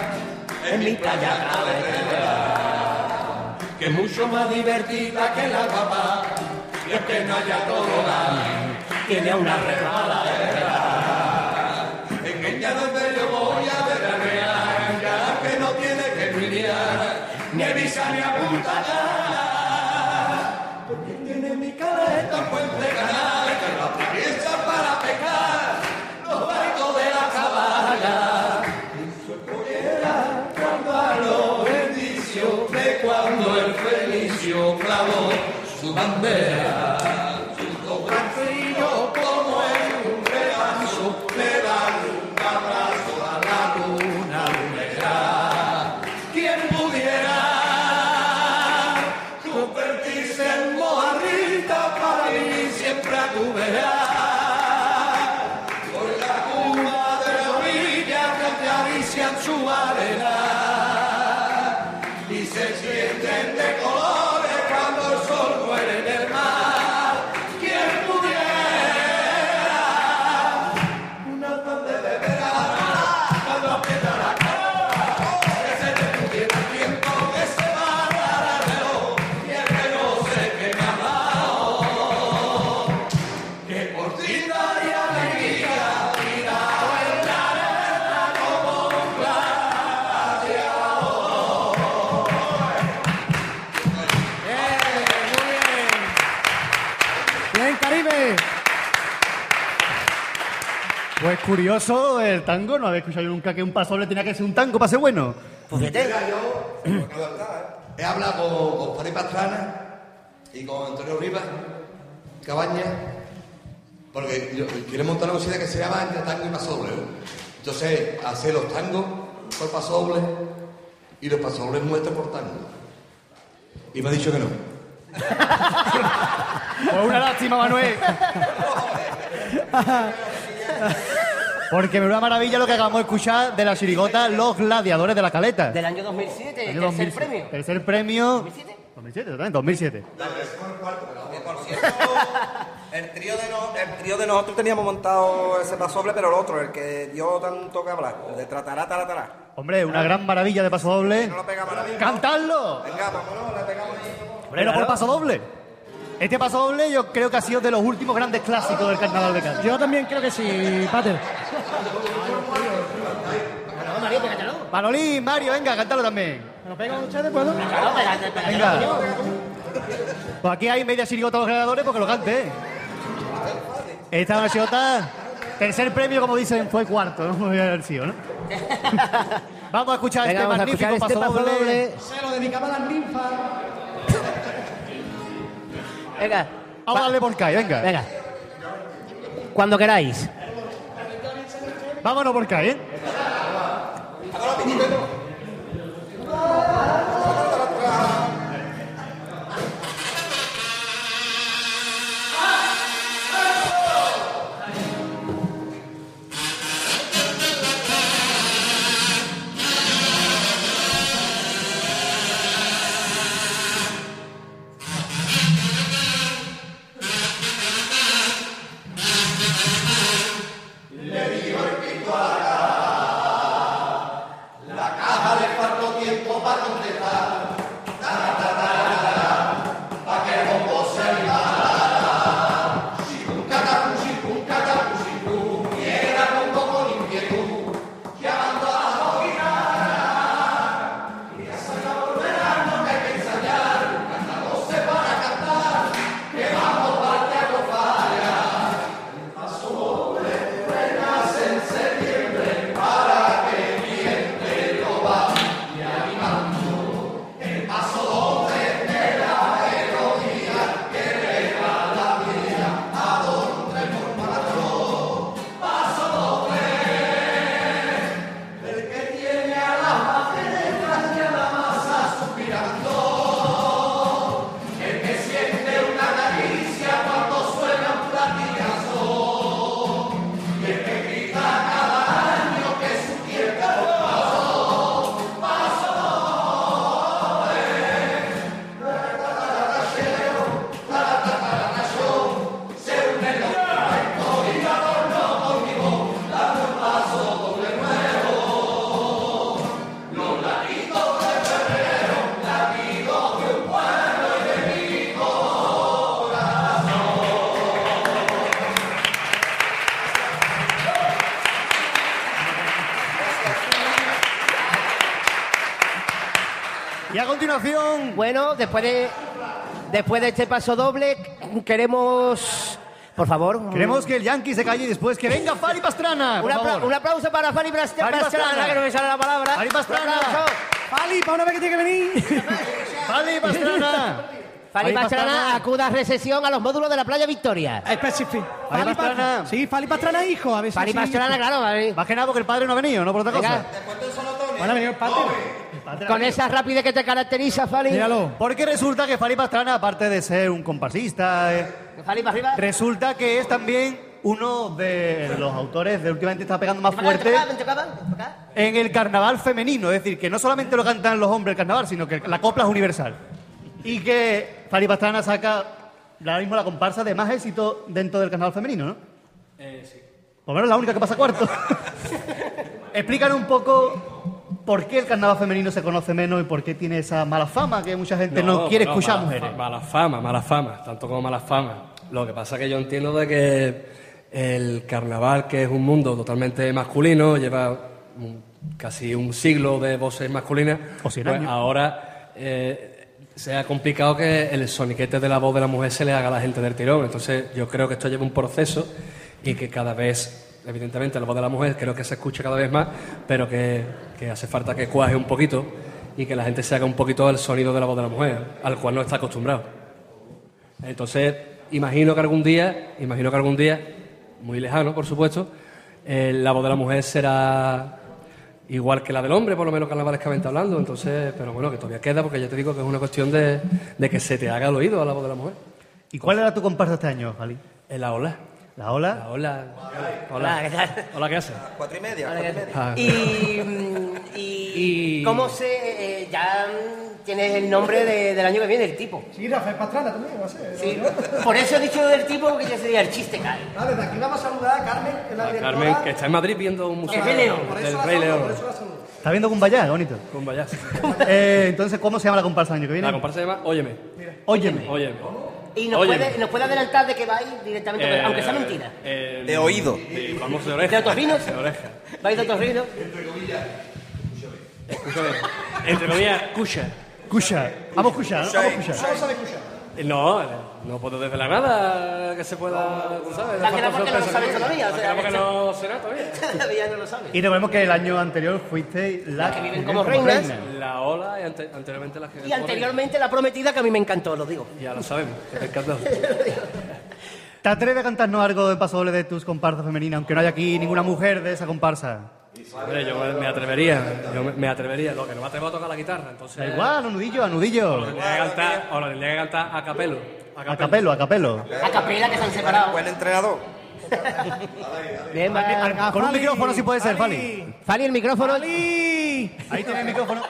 en mi playa carretera, que es mucho más divertida que la guapa, y aunque no haya tobogán, tiene una resbaladera. Bandera, curioso el tango, no había escuchado yo nunca que un pasoble tenía que ser un tango para ser bueno. Mira, yo he hablado con, con Fari Pastrana y con Antonio Rivas, Cabaña, Porque yo, quiero montar una cosita que se llama entre tango y pasodoble, ¿no? Entonces, hacer los tangos por pasodoble y los pasodobles nuestros por tango. Y me ha dicho que no. Pues una lástima, Manuel. Porque me una maravilla lo que acabamos de escuchar de la chirigota Los Gladiadores de la Caleta. Del año 2007, Año tercer 2007. premio. Tercer premio. ¿2007? 2007, totalmente, 2007. Por cierto, el trío, de no- el trío de nosotros teníamos montado ese pasoble, pero el otro, el que dio tanto que hablar, el de tratará, taratará. Hombre, una gran maravilla de paso doble. No lo pegamos ahora mismo. ¡Cantarlo! Venga, vámonos, le pegamos ahí. Pero por paso doble. Este paso doble yo creo que ha sido de los últimos grandes clásicos del carnaval de Cádiz. Yo también creo que sí, Pater. Manolín, Mario, venga, cántalo también. ¿Me lo pegan ustedes, puedo? Venga. Pues aquí hay media chirigota a los ganadores porque lo cante. Esta una chirigota, tercer premio, como dicen, fue cuarto, no voy a haber sido, ¿no? Vamos a escuchar Venga, este vamos a magnífico escuchar este paso paso doble. doble. Se lo dedicaba a las ninfas. Venga. Vamos a darle por Kai, venga. Venga. Cuando queráis. Vámonos por Kai, ¿eh? Bueno, después de, después de este paso doble, queremos. Por favor. Queremos que el Yankee se calle y después que venga Fari Pastrana. por Un, apla- favor. un aplauso para Fari Pras- Fari Pastrana, Pastrana. que no me sale la palabra. Fari Pastrana. Fali, para una vez que tiene que venir. Fali Pastrana. Fali Fali Pastrana Pastrana. acuda a recesión a los módulos de la playa Victoria. Específico. Fali Pastrana. Sí, Fali Pastrana, hijo. A ver si Fali sí. Pastrana, claro, a ver. Más que nada porque el padre no ha venido, no por otra Venga. cosa. Bueno, ha venido el Pater. Con esa rapidez que te caracteriza, Fali. Míralo. Porque resulta que Fali Pastrana, aparte de ser un comparsista, eh, Fali para arriba. resulta que es también uno de los autores de últimamente está pegando más fuerte en el carnaval femenino. Es decir, que no solamente lo cantan los hombres el carnaval, sino que la copla es universal. Y que Fali Pastrana saca ahora mismo la comparsa de más éxito dentro del carnaval femenino, ¿no? Eh, sí. Por lo menos la única que pasa cuarto. Explícanos un poco por qué el carnaval femenino se conoce menos y por qué tiene esa mala fama que mucha gente no, quiere escuchar mala mujeres. Mala fama, mala fama, tanto como mala fama. Lo que pasa es que yo entiendo de que el carnaval, que es un mundo totalmente masculino, lleva casi un siglo de voces masculinas, O pues ahora eh, se ha complicado que el soniquete de la voz de la mujer se le haga a la gente del tirón. Entonces yo creo que esto lleva un proceso y que cada vez, evidentemente, la voz de la mujer creo que se escucha cada vez más, pero que, que hace falta que cuaje un poquito y que la gente se haga un poquito el sonido de la voz de la mujer, al cual no está acostumbrado. Entonces, imagino que algún día, imagino que algún día muy lejano, por supuesto, eh, la voz de la mujer será igual que la del hombre, por lo menos carnavalescamente hablando. Entonces, pero bueno, que todavía queda, porque ya te digo que es una cuestión de, de que se te haga el oído a la voz de la mujer. ¿Y cuál era tu comparsa este año, Fali? En la ola. ¿La ola? La ola. Hola, ¿qué tal? Hola, ¿qué haces? Cuatro y media, Hola, cuatro y ¿qué media. Ah. Y, y, Y- ¿cómo se...? eh, ya tienes el nombre de- del año que viene, el tipo. Sí, Rafael Pastrana también, va a ser. Sí. Por eso he dicho del tipo, porque ya sería el chiste, cae. Ah, desde aquí vamos a saludar a Carmen, que es la A directora. Carmen, que está en Madrid viendo un museo El Rey León. Por eso del la Rey León. por eso la saludo. ¿Está viendo Cumbayá? Bonito. Con Vallas. Eh, entonces, ¿cómo se llama la comparsa el año que viene? La comparsa se llama Óyeme. Óyeme. Óyeme. Y nos Óyeme. puede, nos puede adelantar de que va a ir directamente, Eh, aunque sea mentira. eh, De oído. de- vamos de oreja. ¿De otorrinos? De oreja. Va a ir de otorrino. Escúchame. Entre comillas, escucha. Cusha. Vamos Cusha, ¿no? Vamos Cusha. Eh, No, eh, no puedo desvelar nada que se pueda, tú ¿sabes? La que Dejar no porque no lo sabes todavía, o La que sea, no que- no será todavía. Todavía no lo sabe. Y recordemos que el año anterior fuiste la, que viven como reinas. La ola y ante- anteriormente las que... Y anteriormente la prometida que a mí me encantó, lo digo. Ya lo sabemos, que te encantó. ¿Te atreves a cantarnos algo de paso doble de tus comparsas femeninas, aunque no haya aquí ninguna mujer de esa comparsa? Hombre, yo me, atrevería, yo me, atrevería. Lo que no me atrevo a tocar la guitarra, entonces... Da igual, a nudillo, a O lo nudillo. tendría que cantar, o lo tendría que cantar a capelo. A capelo, a capelo. A capela que se han separado. Buen entrenador. Bien. Con un micrófono sí puede ser, Fali. Fali, el micrófono. Ahí tiene el micrófono.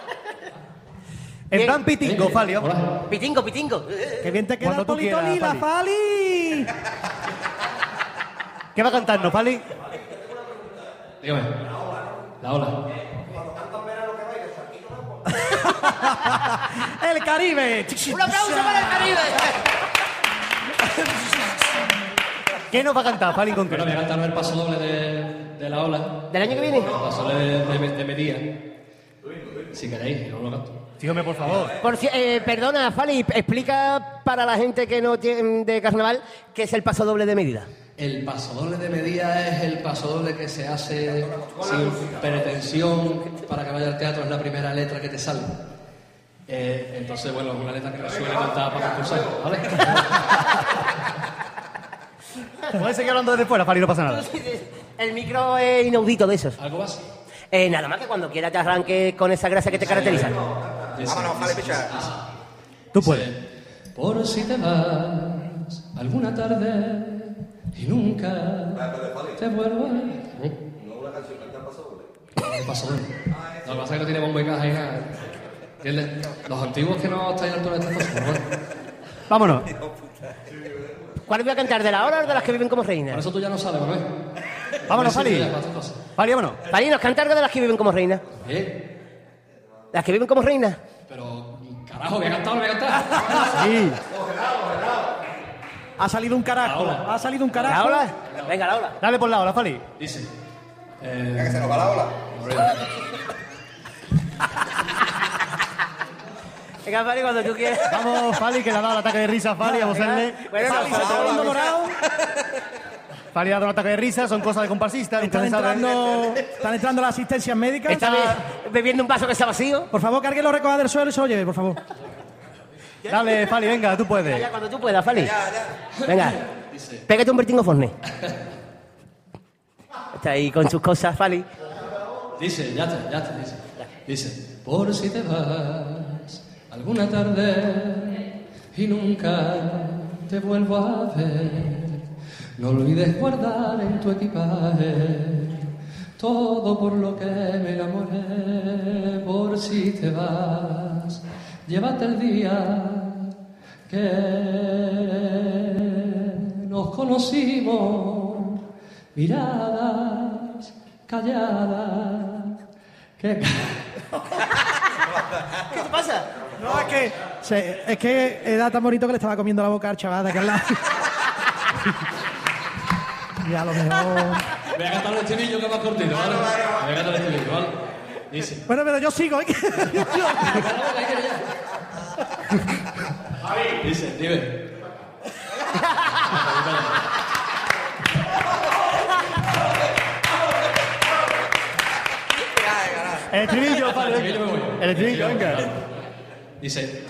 En Bien. plan pitingo, Fali. Pitingo, pitingo. Que bien te queda Cuando el tú Toli quieras, Toli, la Fali. ¿Qué va a cantarnos, Fali? Dígame. La ola. el Caribe. Un aplauso para el Caribe. ¿Qué nos va a cantar, Fali, en Bueno, voy a cantar el paso doble de, de la ola. ¿Del año que viene? El paso doble de, de, de Medía. Si queréis, yo lo canto. Sígueme, por favor. Por ci- eh, perdona, Fali, explica para la gente que no tiene de carnaval qué es el paso doble de medida. El paso doble de medida es el paso doble que se hace sin pretensión para que vaya al teatro, es la primera letra que te sale. Eh, entonces, bueno, es una letra que me suele cantar para concursar, ¿vale? Puedes seguir hablando desde fuera, Fali, no pasa nada. El micro es inaudito de esos. ¿Algo más? Eh, nada más que cuando quiera te arranques con esa gracia que te caracteriza. Vámonos, Fali Pichar. Tú puedes. Por si te vas alguna tarde y nunca te vuelvo a ver. No una canción que paso doble. Paso doble. Lo que pasa es que no tiene bombo y caja y nada. ¿Entiendes? Los antiguos que no estáis la altura de estas cosas. Vámonos. ¿Cuál voy a cantar? ¿De la hora o de las que viven como Por reinas? eso tú ya no sabes, ¿no ves? Vámonos, Fali. Fali, vámonos. Fali, nos canta algo de las que viven como reinas. ¿Eh? ¿Las que viven como reinas? Pero, carajo, voy a cantar, voy a cantar. Sí. Ha salido un carajo. Ha salido un ¿La carajo. ola? Venga, la ola. Dale por la ola, Fali. Dice. Que Eh, se nos va la ola. Venga, Fali, cuando tú quieras. Vamos, Fali, que le ha dado el ataque de risa a Fali, vamos a hacerle. Bueno, Fali se no, está poniendo morado. Fali ha dado un ataque de risa, son cosas de comparsista. Están entrando, están entrando las asistencias médicas. Está be- bebiendo un vaso que está vacío. Por favor, que alguien lo recoja del suelo y se lo lleve, por favor. Dale, Fali, venga, tú puedes. Ya, cuando tú puedas, Fali. Venga, pégate un Bertingo Forne. Está ahí con sus cosas, Fali. dice, ya está, ya está, dice. Dice, por si te vas alguna tarde y nunca te vuelvo a ver, no olvides guardar en tu equipaje todo por lo que me enamoré, por si te vas, llévate el día que nos conocimos, miradas calladas. que- ¿Qué te pasa? No, es que, se- es que era tan bonito que le estaba comiendo la boca al chaval de aquel lado. y a lo mejor... Voy a cantar el estribillo que es más cortito, ¿vale? Voy a cantar el estribillo, ¿vale? Dice. Bueno, pero yo sigo. ¿eh? Dice, dime. El estribillo, me voy. El estribillo, venga. Dice,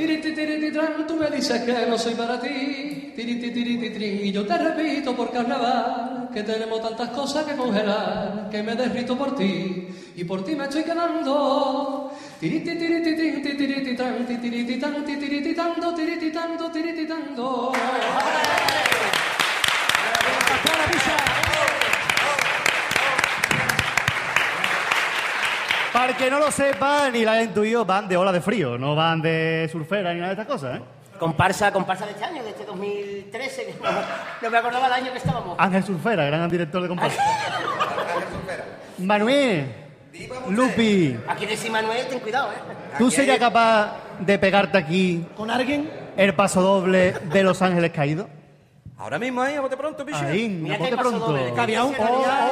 tú me dices que no soy para ti. Y yo te repito por carnaval que tenemos tantas cosas que congelar, que me derrito por ti y por ti me estoy quedando. Tiriti, tiriti, tri, ti, tiriti, tan, ti, tiriti, tan, ti, tiriti, tanto, tiriti, tanto, tiriti, tanto. Para el que no lo sepa, ni la haya intuido, van de ola de frío, no van de surfera ni nada de estas cosas, ¿eh? Comparsa, comparsa de este año, de este 2013, que no, no me acordaba el año que estábamos. Ángel Surfera, gran director de comparsa. Manuel, Lupi, Aquí decís Manuel, ten cuidado, ¿eh? ¿tú serías capaz de pegarte aquí ¿Con alguien? el paso doble de Los Ángeles Caídos? Ahora mismo ahí, a bote pronto, picho. Ahí, Mira a bote pronto.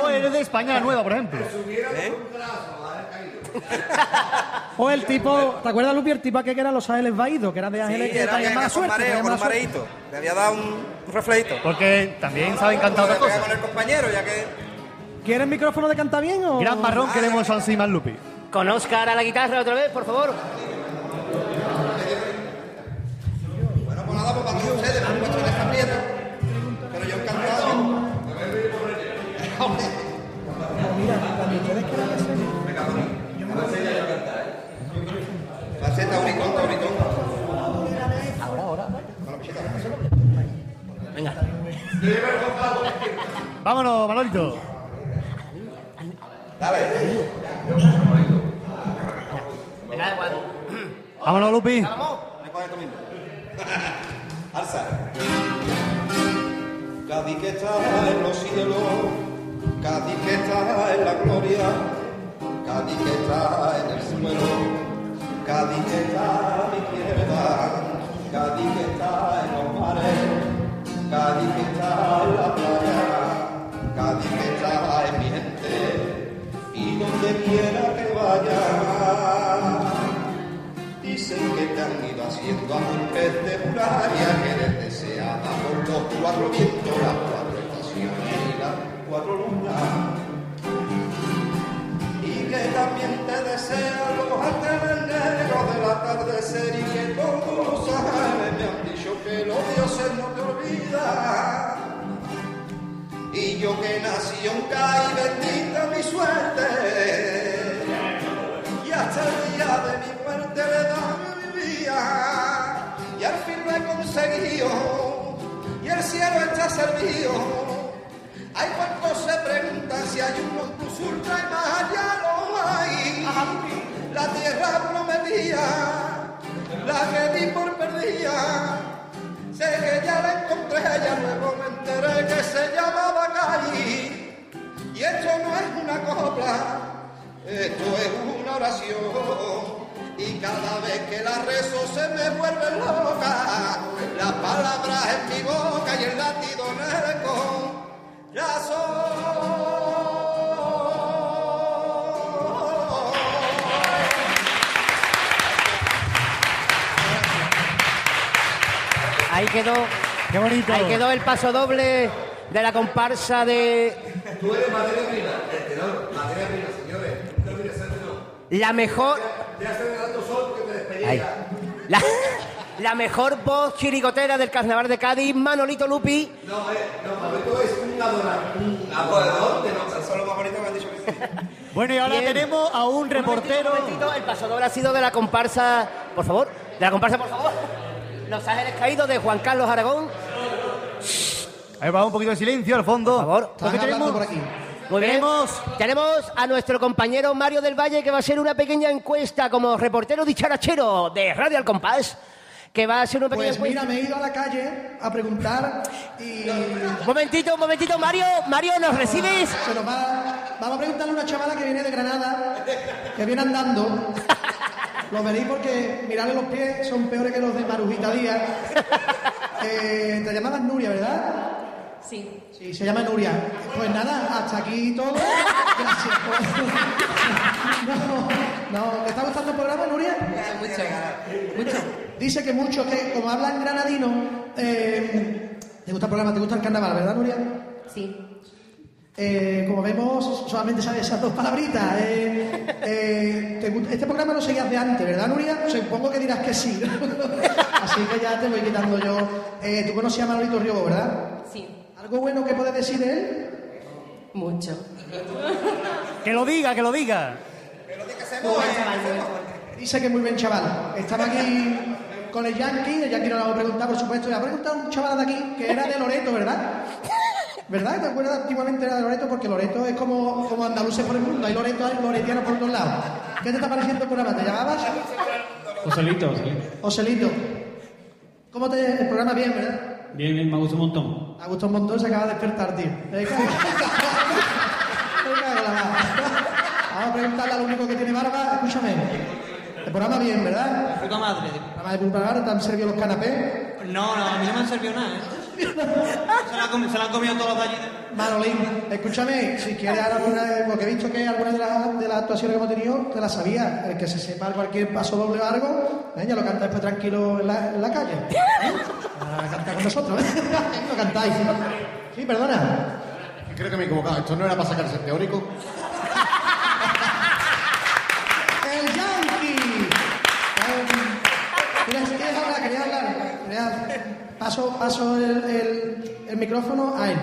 o eres de España Nueva, por ejemplo. ¿Eh? O el tipo, ¿te acuerdas, Lupi, el tipo aquel que era Los Ángeles Baídos, que era de Sí, Ángeles que era traía que mala con suerte? mareo, traía con un suerte. mareíto. Le había dado un, un reflejito. Porque también saben cantar otra a cosa. con el compañero, ya que... ¿Quieres micrófono de canta bien o...? Gran marrón queremos encima al Lupi. Con Oscar a la guitarra otra vez, por favor. Bueno, pues nada, pues para todos ustedes, me han puesto en esta piedra. Pero yo encantado. Ahora, ahora. Venga. Vámonos, Manolito. Dale. Venga, da igual. Vámonos, Lupi. Alza. Cádiz que está en los cielos, Cádiz que está en la gloria, Cádiz que está en el suelo, Cádiz que está a mi izquierda, Cádiz que está en los mares, Cádiz que está en la playa, Cádiz que está en mi gente, y donde quiera que vaya. Dicen que te han ido haciendo apuntes de muralla que eres deseada por los cuatro vientos, las cuatro estaciones y las cuatro lunas. Y que también te desean los atardecer y que todos los ángeles me han dicho que los dioses no te olvidan. Y yo que nací un y bendita mi suerte. Y hasta el día de mi muerte le da mi vida y al fin lo he conseguido. Y el cielo está servido. Hay cuantos se preguntan si hay un plus la que di por perdida sé que ya la encontré ya luego me enteré que se llamaba Cali y esto no es una copla esto es una oración y cada vez que la rezo se me vuelve loca. Las palabras en mi boca y el latido en el eco. Ahí quedó. Qué bonito. Ahí quedó el paso doble de la comparsa de Tú eres materia prima, el tenor, materia prima, señores. No la mejor. Ya estoy dando sol porque te despedí. Ahí. La, la mejor voz chirigotera del carnaval de Cádiz, Manolito Lupi. No, eh, no, Manolito es un adorador, un adorador de notas. Eso es lo más bonito que me han dicho que sí. Bueno, y ahora Bien. tenemos a un reportero. Un momentito, el paso doble ha sido de la comparsa. Por favor, de la comparsa, por favor. Los Ángeles Caídos de Juan Carlos Aragón. Ahí va un poquito de silencio al fondo. Por favor. Tenemos, por aquí. Muy bien. Tenemos- Tenemos a nuestro compañero Mario del Valle que va a hacer una pequeña encuesta como reportero dicharachero de Radio Al Compás. Que va a hacer una pequeña Pues mira, me he ido a la calle a preguntar y... Un momentito, un momentito, Mario. Mario, ¿nos recibes? Se nos va, vamos a preguntarle a una chavala que viene de Granada, que viene andando. Lo veréis porque mirarle los pies son peores que los de Marujita Díaz. Eh, te llamabas Nuria, ¿verdad? Sí. Sí, se llama Nuria. Pues nada, hasta aquí todo. Gracias. No, no, ¿te está gustando el programa, Nuria? Mucho. Mucho. Dice que muchos que, como hablan granadino, eh, ¿te gusta el programa? ¿Te gusta el carnaval, verdad, Nuria? Sí. Eh, como vemos, solamente sabes esas dos palabritas. Eh, eh, te este programa lo seguías de antes, ¿verdad, Nuria? Supongo que dirás que sí. Así que ya te voy quitando yo. Eh, Tú conocías a Manolito Riobo, ¿verdad? Sí. ¿Algo bueno que puedes decir de él? Mucho. Que lo diga, que lo diga. Dice que es muy buen chaval. Estaba aquí con el Yankee, el Yankee no a preguntar, por supuesto. Le ha preguntado a un chaval de aquí que era de Loreto, ¿verdad? ¿Verdad? ¿Te acuerdas? Antiguamente era de Loreto porque Loreto es como, como andaluces por el mundo. Hay Loreto, hay loretianos por todos lados. ¿Qué te está pareciendo el programa? ¿Te llamabas? Joselito, Joselito. Oselito. ¿Cómo te...? El programa bien, ¿verdad? Bien, bien, me gusta un montón. Me ha gustado un montón, se acaba de despertar, tío. Me cago- Me cago en la mar. Vamos a preguntarle al único que tiene barba. Escúchame. El programa bien, ¿verdad? Puta madre. Programa de puta madre, ¿te han servido los canapés? No, no, a mí no me han servido nada, ¿eh? Se la, han comi- se la han comido todos los allí. Manolín, escúchame, si quieres alguna, porque he visto que algunas de las, de las actuaciones que hemos tenido te las sabías. El que se sepa cualquier paso doble o algo, ¿eh? ya lo cantáis pues tranquilo en la, en la calle. ¿eh? Canta con nosotros, ¿eh? lo cantáis. Sí, perdona. Creo que me he equivocado. Esto no era para sacarse el teórico. ¡El Yankee! Eh, ¿Quieres, quieres hablar? ¿Querías hablar? ¿Querías- Paso, paso el, el- el micrófono a él.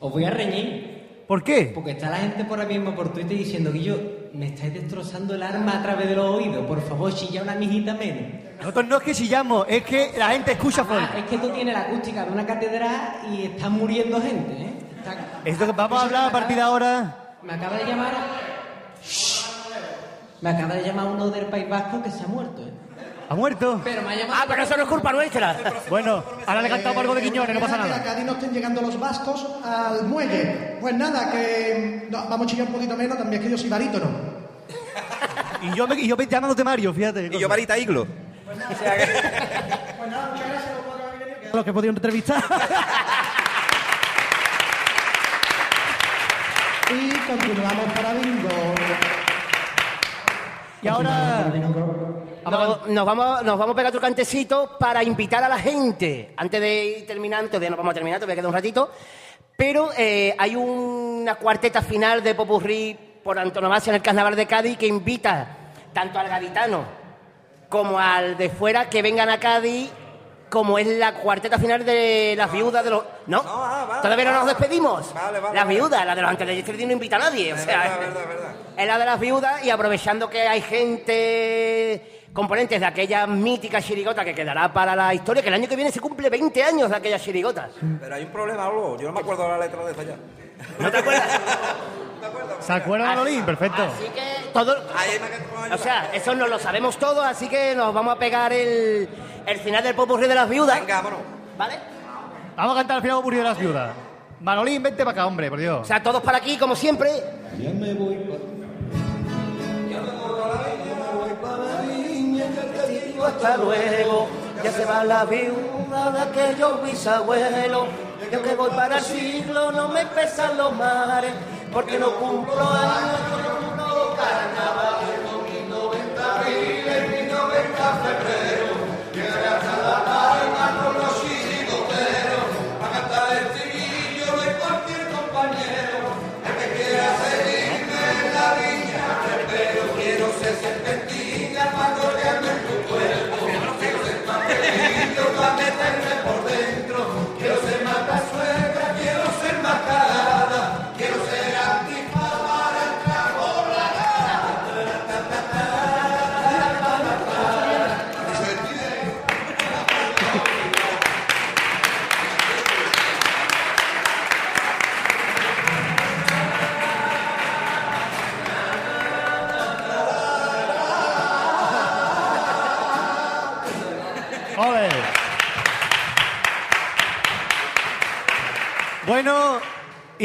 Os voy a reñir. ¿Por qué? Porque está la gente por ahí mismo por Twitter diciendo que yo me estáis destrozando el arma a través de los oídos. Por favor, chilla una mijita menos. Nosotros no es que chillamos, es que la gente escucha Ah, fuerte. es que tú tienes la acústica de una catedral y está muriendo gente, ¿eh? Está- Esto que vamos a hablar a partir de ahora. Me acaba de llamar. Me acaba de llamar uno del País Vasco que se ha muerto, ¿eh? ¿Ha muerto? Pero me ha llamado. Ah, pero eso no es culpa nuestra. Bueno, ahora le he cantado algo de Quiñones, no pasa Que a nada. Cádiz no estén llegando los vascos al muelle. Pues nada, que no, vamos a chillar un poquito menos, también es que yo soy barítono. Y yo, me, y yo me llamándote Mario, fíjate. Y yo varita iglo. Pues nada, muchas gracias a los cuatro que habéis venido, que- a los que he podido entrevistar. y continuamos para bingo. Y ahora. Nos, vamos a pegar otro cantecito para invitar a la gente. Antes de ir terminando, todavía no vamos a terminar, todavía queda un ratito. Pero eh, hay una cuarteta final de Popurrí por antonomasia en el Carnaval de Cádiz que invita tanto al gaditano como al de fuera que vengan a Cádiz, como es la cuarteta final de las viudas de los. ¿No? ¿Todavía no nos despedimos? las viudas, la de los antes no invita a nadie. O sea, es la de las viudas y aprovechando que hay gente componentes de aquella mítica chirigota que quedará para la historia, que el año que viene se cumple 20 años de aquellas chirigotas. Pero hay un problema, algo. Yo no me acuerdo de la letra de esa ya. ¿No te acuerdas? ¿Se acuerda Manolín? Perfecto. Así que todo, o sea, eso no lo sabemos todos, así que nos vamos a pegar el, el final del popurrí de las viudas. Venga, vámonos. ¿Vale? Vamos a cantar al final Popurrí de las viudas. Manolín, vente para acá, hombre, por Dios. O sea, todos para aquí, como siempre. Ya me voy Hasta luego, ya se va la viuda de aquellos bisabuelos. Yo que voy para el siglo, no me pesan los mares, porque no cumplo años, no carnaval. abril, en mi 90 febrero, llegaré hasta la the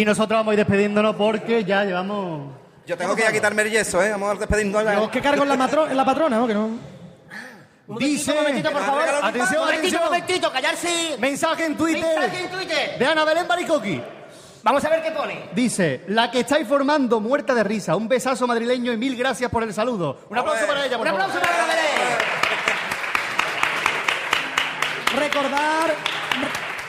y nosotros vamos a ir despidiéndonos porque ya llevamos. Yo tengo que ir a quitarme el yeso, ¿eh? Vamos a despedirnos ya. Yo que cargo en la, matro- en la patrona, ¿no? Que no. Dice. Un momentito, por favor. Atención, un momentito, atención. un momentito, callarse. Mensaje en Twitter. Mensaje en Twitter. De Ana Belén Baricoqui. Vamos a ver qué pone. Dice, la que estáis formando muerta de risa. Un besazo madrileño y mil gracias por el saludo. Un aplauso para ella, por Un favor. aplauso para Ana Belén. Recordar,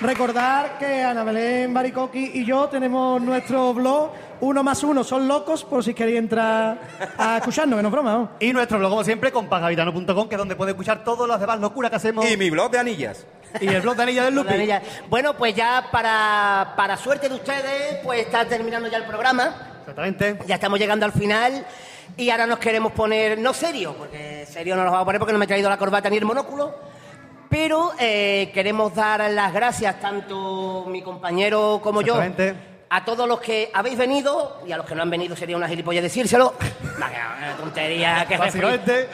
Recordar que Ana Belén Baricoqui y yo tenemos nuestro blog Uno más uno son locos, por si queréis entrar a escucharnos, que no es broma. ¿no? Y nuestro blog, como siempre, compagavitano.com, que es donde puede escuchar todas las demás locuras que hacemos. Y mi blog de anillas. Y el blog de Anilla del Lupi. Bueno, pues ya para, para suerte de ustedes, pues está terminando ya el programa. Exactamente. Ya estamos llegando al final y ahora nos queremos poner, no serio, porque serio no nos vamos a poner porque no me he traído la corbata ni el monóculo, pero eh, queremos dar las gracias tanto mi compañero como yo a todos los que habéis venido y a los que no han venido sería una gilipollas decírselo. Eh, tontería que,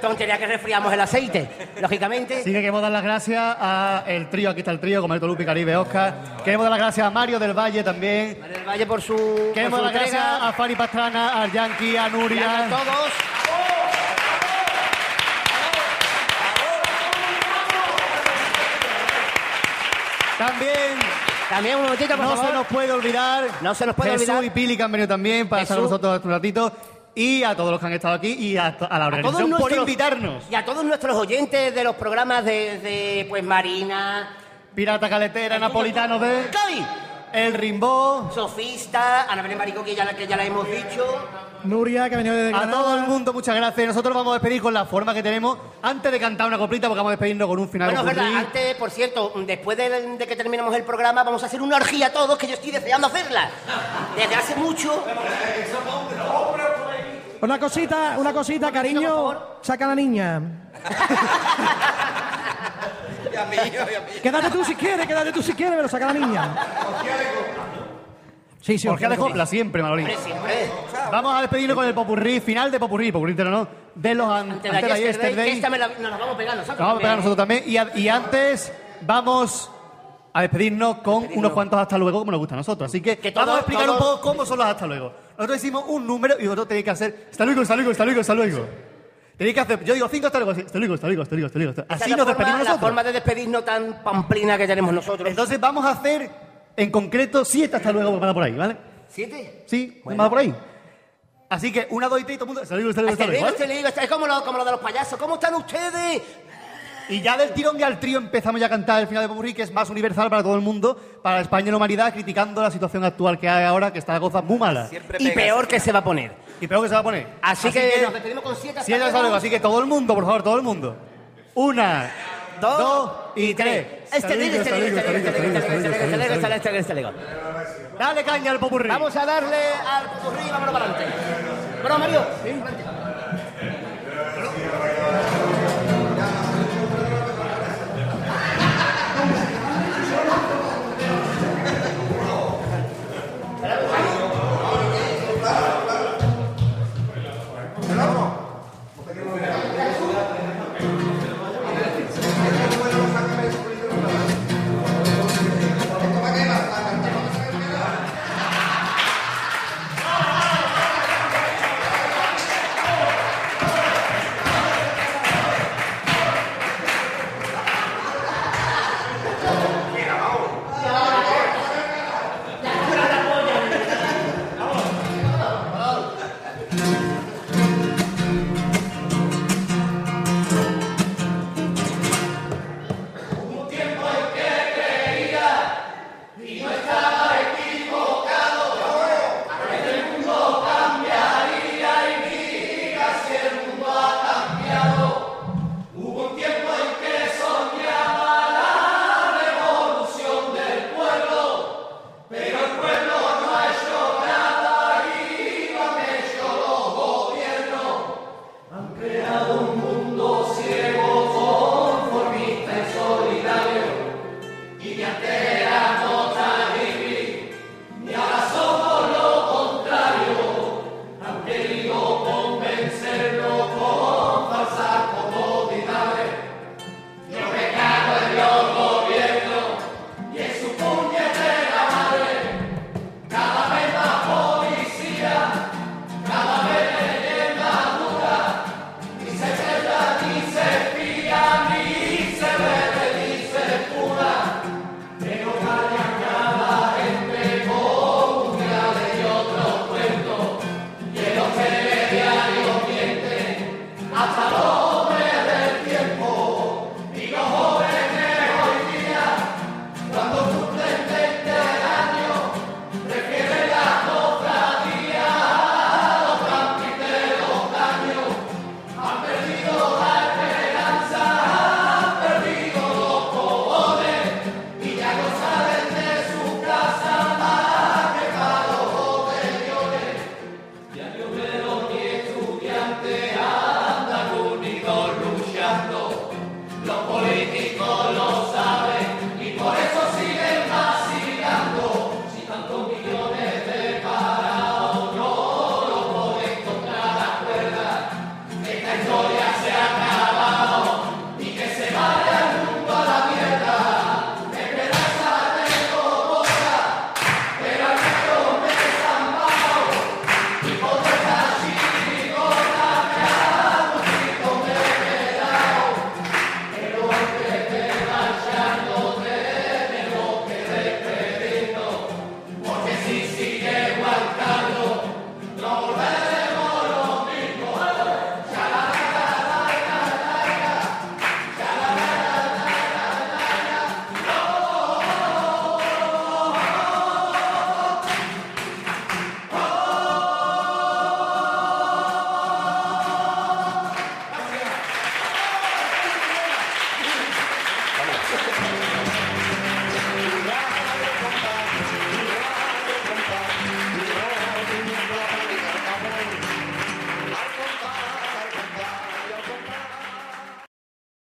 tontería que resfriamos el aceite, lógicamente. Así que queremos dar las gracias a el trío, aquí está el trío, Cometo Lupi, Caribe, Oscar. Queremos dar las gracias a Mario del Valle también. Mario del Valle por su, Queremos por dar las gracias a Fanny Pastrana, al Yankee, a Nuria. a todos. También También un momentito, por no favor. se nos puede olvidar. No se nos puede Jesús olvidar. y Pili que han venido también para estar Jesús. nosotros un ratito. Y a todos los que han estado aquí y a, a la todos organización por nuestros- invitarnos. Y a todos nuestros oyentes de los programas de, de, pues Marina, Pirata Caletera, Napolitano de Cavi, El Rimbó. Sofista, Ana Belén Barico, que ya, la- que ya la hemos dicho. Nuria, que ha venido desde A Granada. todo el mundo, muchas gracias. Nosotros vamos a despedir con la forma que tenemos. Antes de cantar una coplita, porque vamos a despedirnos con un final Bueno, es verdad, antes, por cierto, después de, de que terminemos el programa, vamos a hacer una orgía todos, que yo estoy deseando hacerla. Desde hace mucho. Una cosita, una cosita, cariño. Saca a la niña. Quédate tú si quieres, quédate tú si quieres, pero saca a la niña. Sí, sí, Orgía de copla, siempre, Manolín. Siempre. Vamos a despedirnos con el popurrí, final de popurrí, popurrí no, de los an- Ante antes la de Yesterday, Yesterday. que esta me la, nos la vamos a pegar nosotros. Nos vamos a pegar también. nosotros también. Y, a- y antes vamos a despedirnos con unos cuantos hasta luego, como nos gusta a nosotros. Así que, Que todo- vamos a explicar todo- un poco cómo son los hasta luego. Nosotros hicimos un número y vosotros tenéis que hacer hasta luego, hasta luego, hasta luego, hasta luego. Tenéis que hacer, yo digo cinco hasta luego, hasta luego, hasta luego, hasta luego, hasta luego. Así la nos forma- despedimos La nosotros. forma de despedirnos tan pamplina que tenemos nosotros. Entonces vamos a hacer en concreto siete hasta luego, para por ahí, ¿vale? ¿Siete? Sí, va por ahí. Así que una, dos y tres y todo el mundo. Hasta luego, hasta- Es como lo, como lo de los payasos. ¿Cómo están ustedes? Y ya del tirón y al trío empezamos ya a cantar el final de Popurrí, que es más universal para todo el mundo, para España y la humanidad, criticando la situación actual que hay ahora, que está la cosa muy mala. Y peor que se va a poner. Y peor que se va a poner. Así, que, nos despedimos con siete hasta siete hasta luego. luego. Así que todo el mundo, por favor, todo el mundo. Una, Dos, dos y tres. Este lindo, este lindo, este lindo, este lindo, este este este lindo. Dale caña al popurrí. Vamos a darle al popurrí y vámonos para adelante. Bueno, Mario, sí.